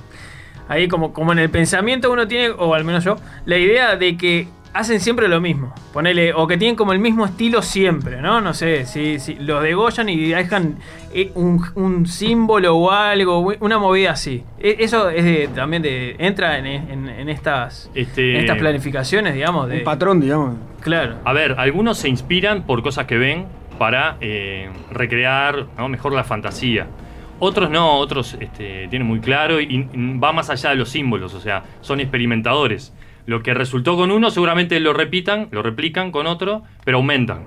ahí como, como en el pensamiento uno tiene, o al menos yo, la idea de que hacen siempre lo mismo. Ponele, o que tienen como el mismo estilo siempre, ¿no? No sé, si, si los degollan y dejan eh, un, un símbolo o algo, una movida así. E- Eso es de- también de. entra en, en- en estas, Este- en estas planificaciones, digamos. De, Un patrón, digamos. Claro. A ver, algunos se inspiran por cosas que ven para eh, recrear ¿no? mejor la fantasía. Otros no, otros este, tienen muy claro y, y va más allá de los símbolos, o sea, son experimentadores. Lo que resultó con uno seguramente lo repitan, lo replican con otro, pero aumentan.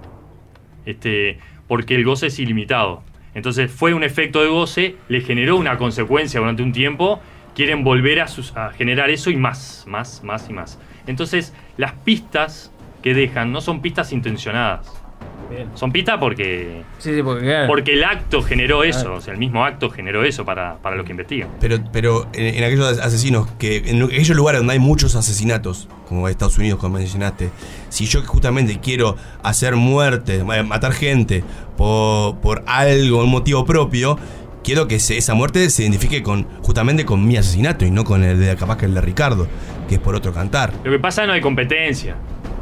Este, porque el goce es ilimitado. Entonces fue un efecto de goce, le generó una consecuencia durante un tiempo, quieren volver a, sus- a generar eso y más, más, más y más. Entonces las pistas que dejan no son pistas intencionadas. Son pita porque. Sí, sí, porque. claro. Porque el acto generó eso, o sea, el mismo acto generó eso para, para los que investigan. Pero, pero en, en aquellos asesinos, que en aquellos lugares donde hay muchos asesinatos, como Estados Unidos, como mencionaste, si yo justamente quiero hacer muerte, ma- matar gente por, por algo, un motivo propio, quiero que se- esa muerte se identifique con justamente con mi asesinato y no con el de capaz que el de Ricardo, que es por otro cantar. Lo que pasa es que no hay competencia.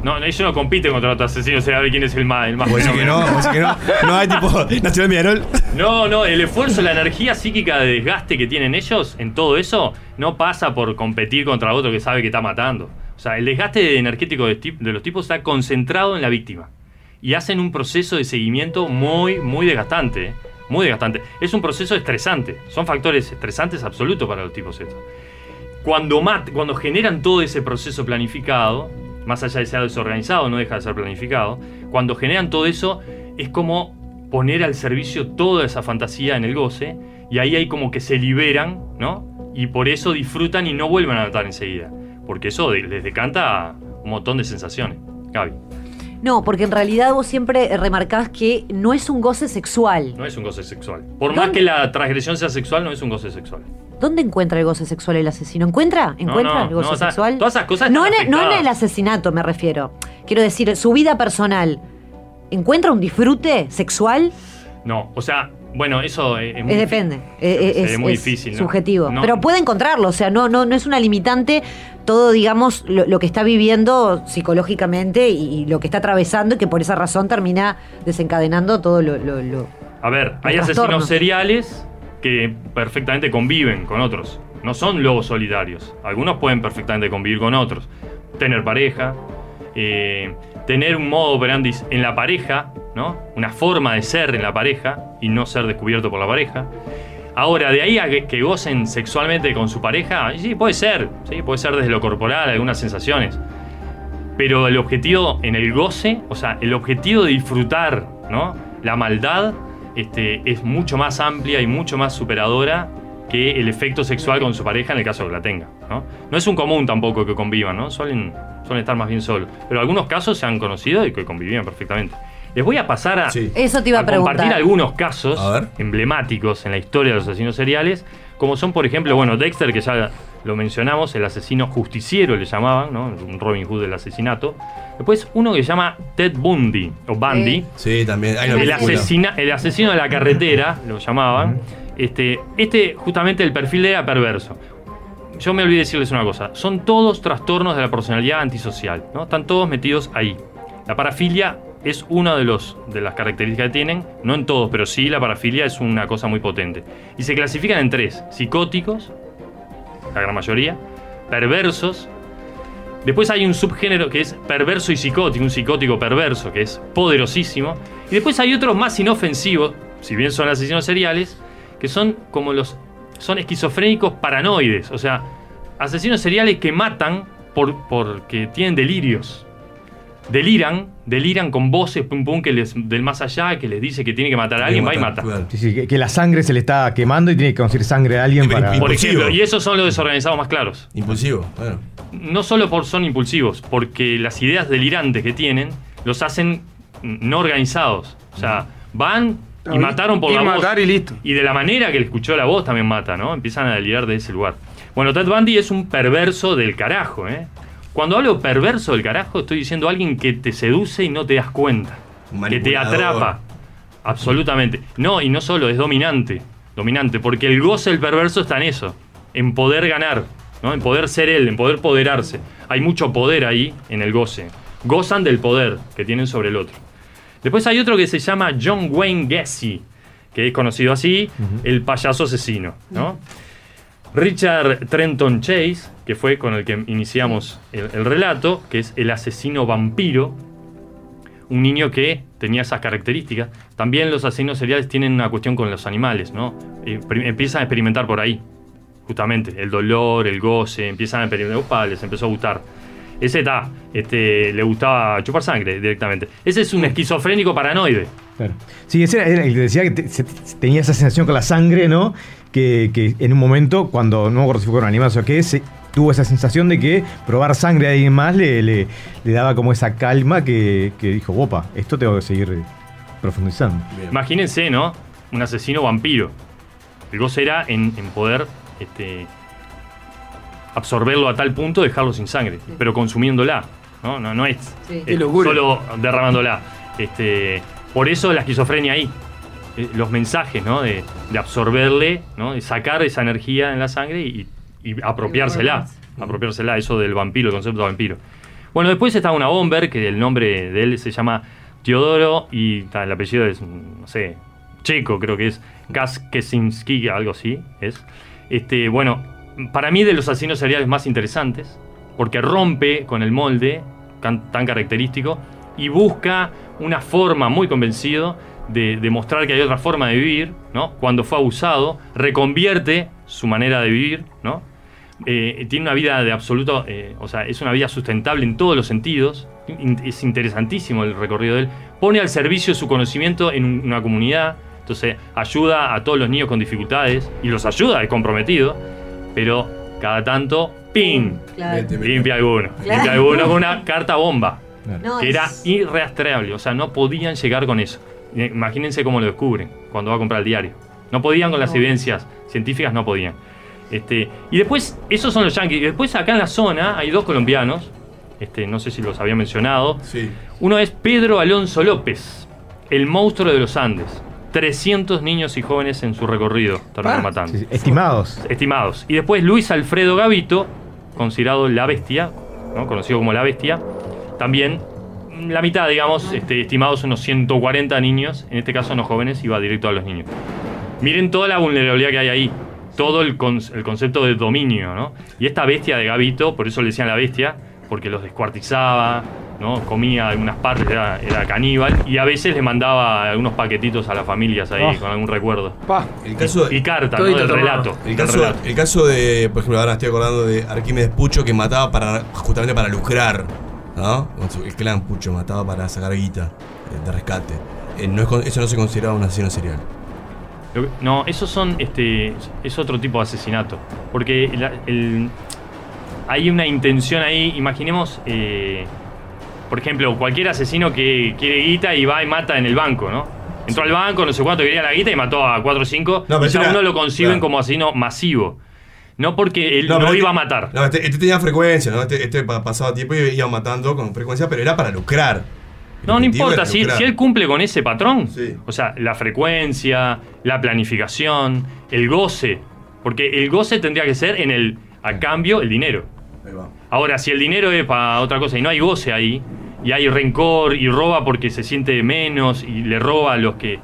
No, ellos no compiten contra otros asesinos, a ver quién es el más, el más decís que no, que no, no hay tipo Nacional Miarol. No, no, el esfuerzo, la energía psíquica de desgaste que tienen ellos en todo eso no pasa por competir contra otro que sabe que está matando. O sea, el desgaste energético de los tipos está concentrado en la víctima. Y hacen un proceso de seguimiento muy, muy desgastante. ¿eh? Muy desgastante. Es un proceso estresante. Son factores estresantes absolutos para los tipos estos. Cuando, mat- cuando generan todo ese proceso planificado, más allá de ser desorganizado, no deja de ser planificado, cuando generan todo eso, es como poner al servicio toda esa fantasía en el goce, y ahí hay como que se liberan, ¿no? Y por eso disfrutan y no vuelven a matar enseguida. Porque eso les decanta un montón de sensaciones. Gaby, No, porque en realidad vos siempre eh, remarcás que no es un goce sexual. no es un goce sexual. Por más que la transgresión sea sexual, no es un goce sexual. ¿Dónde encuentra el goce sexual el asesino? ¿Encuentra? ¿Encuentra no, el goce no, o sea, sexual? todas esas cosas no, en el, no en el asesinato me refiero. Quiero decir, su vida personal. ¿Encuentra un disfrute sexual? No, o sea, bueno, eso es, es muy depende. Eh, eh, es Es, muy es difícil, subjetivo. No. Pero puede encontrarlo, o sea, no, no, no es una limitante todo, digamos, lo, lo que está viviendo psicológicamente y, y lo que está atravesando y que por esa razón termina desencadenando todo lo... lo- lo- A ver, hay asesinos seriales que perfectamente conviven con otros. No son lobos solitarios. Algunos pueden perfectamente convivir con otros. Tener pareja, eh, tener un modo operandi en la pareja, ¿no? Una forma de ser en la pareja y no ser descubierto por la pareja. Ahora, de ahí a que, gocen sexualmente con su pareja, sí, puede ser, sí, puede ser desde lo corporal, algunas sensaciones. Pero el objetivo en el goce, o sea, el objetivo de disfrutar, ¿no? La maldad este, es mucho más amplia y mucho más superadora que el efecto sexual con su pareja en el caso de que la tenga, ¿no? No es un común tampoco que convivan, ¿no? Suelen, suelen estar más bien solos. Pero algunos casos se han conocido y que convivían perfectamente. Les voy a pasar a, Eso te iba a compartir preguntar. algunos casos emblemáticos en la historia de los asesinos seriales, como son, por ejemplo, bueno, Dexter, que ya lo mencionamos, el asesino justiciero le llamaban, ¿no? Un Robin Hood del asesinato. Después uno que se llama Ted Bundy, o Bundy. Sí, también. Hay El, asesina- el asesino de la carretera, lo llamaban. Este, este, justamente, el perfil de era perverso. Yo me olvidé decirles una cosa. Son todos trastornos de la personalidad antisocial, ¿no? Están todos metidos ahí. La parafilia es una de, los, de las características que tienen, no en todos, pero sí la parafilia es una cosa muy potente. Y se clasifican en tres: psicóticos, la gran mayoría, perversos. Después hay un subgénero que es perverso y psicótico, un psicótico perverso, que es poderosísimo. Y después hay otros más inofensivos, si bien son asesinos seriales, que son como los. son esquizofrénicos paranoides. O sea, asesinos seriales que matan por, porque tienen delirios. Deliran, deliran con voces pum pum que les, del más allá, que les dice que tiene que matar a alguien, va y mata. Sí, sí, que, que la sangre se le está quemando y tiene que conseguir sangre de alguien para. Por ejemplo, y esos son los desorganizados más claros. Impulsivo, bueno. No solo por son impulsivos, porque las ideas delirantes que tienen los hacen no organizados. O sea, van y mataron por y la voz. y listo. Y de la manera que le escuchó la voz también mata, ¿no? Empiezan a delirar de ese lugar. Bueno, Ted Bundy es un perverso del carajo, ¿eh? Cuando hablo perverso del carajo, estoy diciendo alguien que te seduce y no te das cuenta. Que te atrapa. Absolutamente. No, y no solo, es dominante. Dominante, porque el goce del perverso está en eso. En poder ganar, ¿no? En poder ser él, en poder poderarse. Hay mucho poder ahí en el goce. Gozan del poder que tienen sobre el otro. Después hay otro que se llama John Wayne Gacy, que es conocido así, el payaso asesino, ¿no? Richard Trenton Chase, que fue con el que iniciamos el, el relato, que es el asesino vampiro, un niño que tenía esas características. También los asesinos seriales tienen una cuestión con los animales, ¿no? Empiezan a experimentar por ahí, justamente, el dolor, el goce, empiezan a experimentar, opa, les empezó a gustar. Ese está, este, le gustaba chupar sangre directamente. Ese es un esquizofrénico paranoide. Claro. Sí, ese era el que decía que te- se- tenía esa sensación con la sangre, ¿no? Que, que en un momento, cuando no me acuerdo si fue con animales o qué, se, tuvo esa sensación de que probar sangre a alguien más le, le- le daba como esa calma que, que dijo, opa, esto tengo que seguir profundizando. Imagínense, ¿no? Un asesino vampiro. El goce era en, en poder este, absorberlo a tal punto, dejarlo sin sangre, pero consumiéndola. No, no, no es, Sí. es solo derramándola. Este, por eso la esquizofrenia ahí. Eh, Los mensajes, ¿no? De, de absorberle, ¿no? De sacar esa energía en la sangre y, y apropiársela. Apropiársela, eso del vampiro, el concepto de vampiro. Bueno, después está una bomber, que el nombre de él se llama Teodoro y el apellido es, no sé, checo, creo que es Kaskesinski, algo así es. Este, bueno, para mí de los asesinos seriales más interesantes, porque rompe con el molde tan característico y busca una forma muy convencido de demostrar que hay otra forma de vivir, ¿no? Cuando fue abusado, reconvierte su manera de vivir, ¿no? Eh, tiene una vida de absoluto, eh, o sea, es una vida sustentable en todos los sentidos. In- es interesantísimo el recorrido de él. Pone al servicio su conocimiento en un- una comunidad. Entonces, ayuda a todos los niños con dificultades y los ayuda, es comprometido. Pero cada tanto, ¡ping! Claro. Limpia alguno. Claro. Limpia alguno con una carta bomba. No, que era es- irrastreable. O sea, no podían llegar con eso. Imagínense cómo lo descubren cuando va a comprar el diario. No podían con las No. evidencias científicas, no podían. Este, y después, esos son los yankees. Y después acá en la zona hay dos colombianos. Este, no sé si los había mencionado. Uno es Pedro Alonso López, el monstruo de los Andes. 300 niños y jóvenes en su recorrido terminó Ah, matando. sí, sí, estimados. Estimados. Y después Luis Alfredo Gavito, considerado la bestia, ¿no? conocido como la bestia. También la mitad, digamos, este, estimados unos 140 niños. En este caso no jóvenes, iba directo a los niños. Miren toda la vulnerabilidad que hay ahí. Todo el, con- el concepto de dominio, ¿no? Y esta bestia de Gavito, por eso le decían la bestia, porque los descuartizaba, ¿no? Comía algunas partes, era, era caníbal, y a veces le mandaba algunos paquetitos a las familias ahí Ah. con algún recuerdo. El caso y, y carta, ¿no? Del relato. El caso, relato. el caso de, por ejemplo, ahora estoy acordando de Arquímedes Pucho que mataba para justamente para lucrar, ¿no? El clan Pucho mataba para sacar guita eh, de rescate. Eh, no es eso no se consideraba un asesino serial. No, esos son, este, es otro tipo de asesinato. Porque el- hay una intención ahí, imaginemos, eh, por ejemplo, cualquier asesino que quiere guita y va y mata en el banco, ¿no? Entró al banco, no sé cuánto quería la guita y mató a 4 o 5. No, pero y era- uno lo conciben claro. como asesino masivo. No porque él no, iba a este- matar. No, este, este tenía frecuencia, ¿no? Este, este pa- pasaba tiempo y iba matando con frecuencia, pero era para lucrar. El No, no importa, si, si él cumple con ese patrón, o sea, la frecuencia, la planificación, el goce, porque el goce tendría que ser en el, a cambio, el dinero. Ahora, si el dinero es para otra cosa y no hay goce ahí, y hay rencor y roba porque se siente menos y le roba a los que...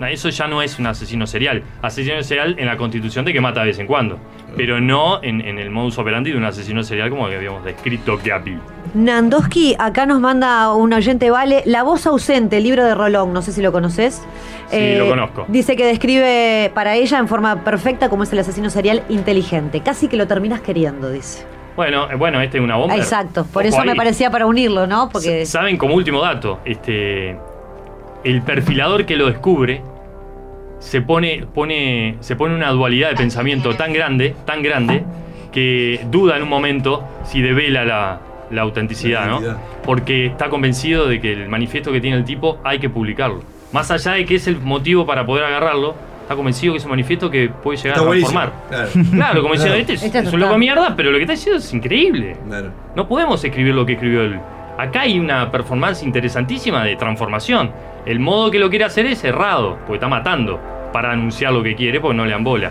no, Eso ya no es un asesino serial. Asesino serial en la constitución de que mata de vez en cuando, pero no en, en el modus operandi de un asesino serial como que habíamos descrito Gapi. Nandoski acá nos manda un oyente, vale, La voz ausente, el libro de Rolón, no sé si lo conoces. Sí, lo conozco. Dice que describe para ella en forma perfecta cómo es el asesino serial inteligente. Casi que lo terminas queriendo, dice. Bueno, eh, bueno, este es una bomba. Exacto, por Ojo eso me parecía para unirlo, ¿no? Porque Saben como último dato, este el perfilador que lo descubre se pone, pone, se pone una dualidad de pensamiento tan grande, tan grande, que duda en un momento si devela la, la autenticidad, ¿no? Porque está convencido de que el manifiesto que tiene el tipo hay que publicarlo. Más allá de que es el motivo para poder agarrarlo, está convencido que es un manifiesto que puede llegar Está a transformar. claro. Claro, como diciendo, Claro. este es, Este es un loco mierda, pero lo que está diciendo es increíble. No podemos escribir lo que escribió él. Acá hay una performance interesantísima de transformación. El modo que lo quiere hacer es errado, porque está matando para anunciar lo que quiere, porque no le dan bola.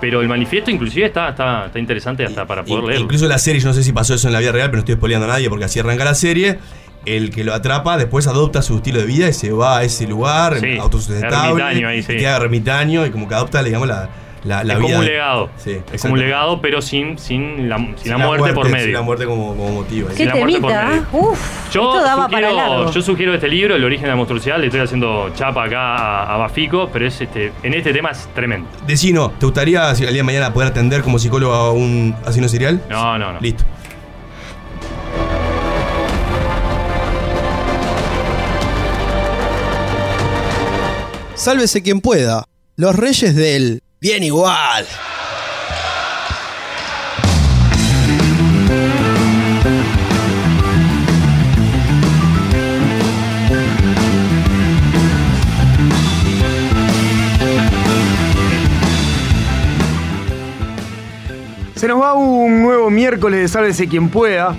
Pero el manifiesto inclusive está, está, está interesante hasta para poder leerlo. Incluso la serie, yo no sé si pasó eso en la vida real, pero no estoy spoileando a nadie porque así arranca la serie. El que lo atrapa después adopta su estilo de vida y se va a ese lugar, Sí, autosustentable, ermitaño ahí, sí. y queda ermitaño y como que adopta, digamos, la, como un legado. Como un legado, pero sin, sin, la, muerte, por medio. Sin la muerte como, motivo. ¿Qué sin la. Uf, yo, esto daba sugiero, para largo. yo sugiero este libro, El origen de la monstruosidad. Le estoy haciendo chapa acá a, Bafico, pero es este, en este tema es tremendo. Decino, ¿te gustaría al día de mañana poder atender como psicólogo a un asesino serial? No, no, no. Listo. Sálvese quien pueda. Los reyes del bien igual. Se nos va un nuevo miércoles de Sálvese quien pueda.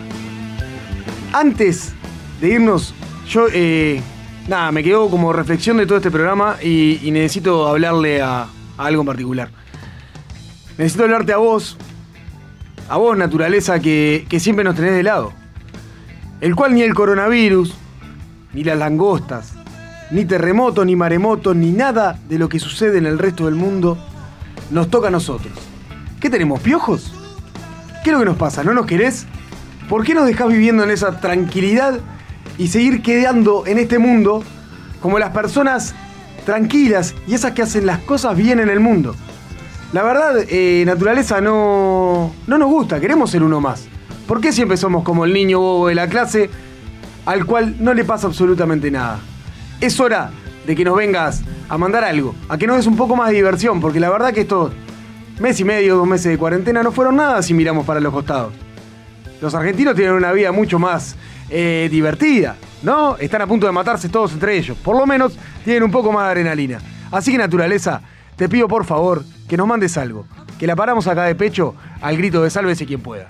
Antes de irnos, yo, eh, nada, me quedo como reflexión de todo este programa y, y necesito hablarle a, algo en particular. Necesito hablarte a vos, a vos, naturaleza, que, que siempre nos tenés de lado. El cual ni el coronavirus, ni las langostas, ni terremotos, ni maremotos, ni nada de lo que sucede en el resto del mundo nos toca a nosotros. ¿Qué tenemos, piojos? ¿Qué es lo que nos pasa? ¿No nos querés? ¿Por qué nos dejás viviendo en esa tranquilidad y seguir quedando en este mundo como las personas tranquilas y esas que hacen las cosas bien en el mundo? La verdad, eh, naturaleza no, no nos gusta, queremos ser uno más. ¿Por qué siempre somos como el niño bobo de la clase al cual no le pasa absolutamente nada? Es hora de que nos vengas a mandar algo, a que nos des un poco más de diversión, porque la verdad que estos mes y medio, dos meses de cuarentena no fueron nada si miramos para los costados. Los argentinos tienen una vida mucho más eh, divertida, ¿no? Están a punto de matarse todos entre ellos. Por lo menos tienen un poco más de adrenalina. Así que naturaleza, te pido por favor que nos mandes algo. Que la paramos acá de pecho al grito de sálvese quien pueda.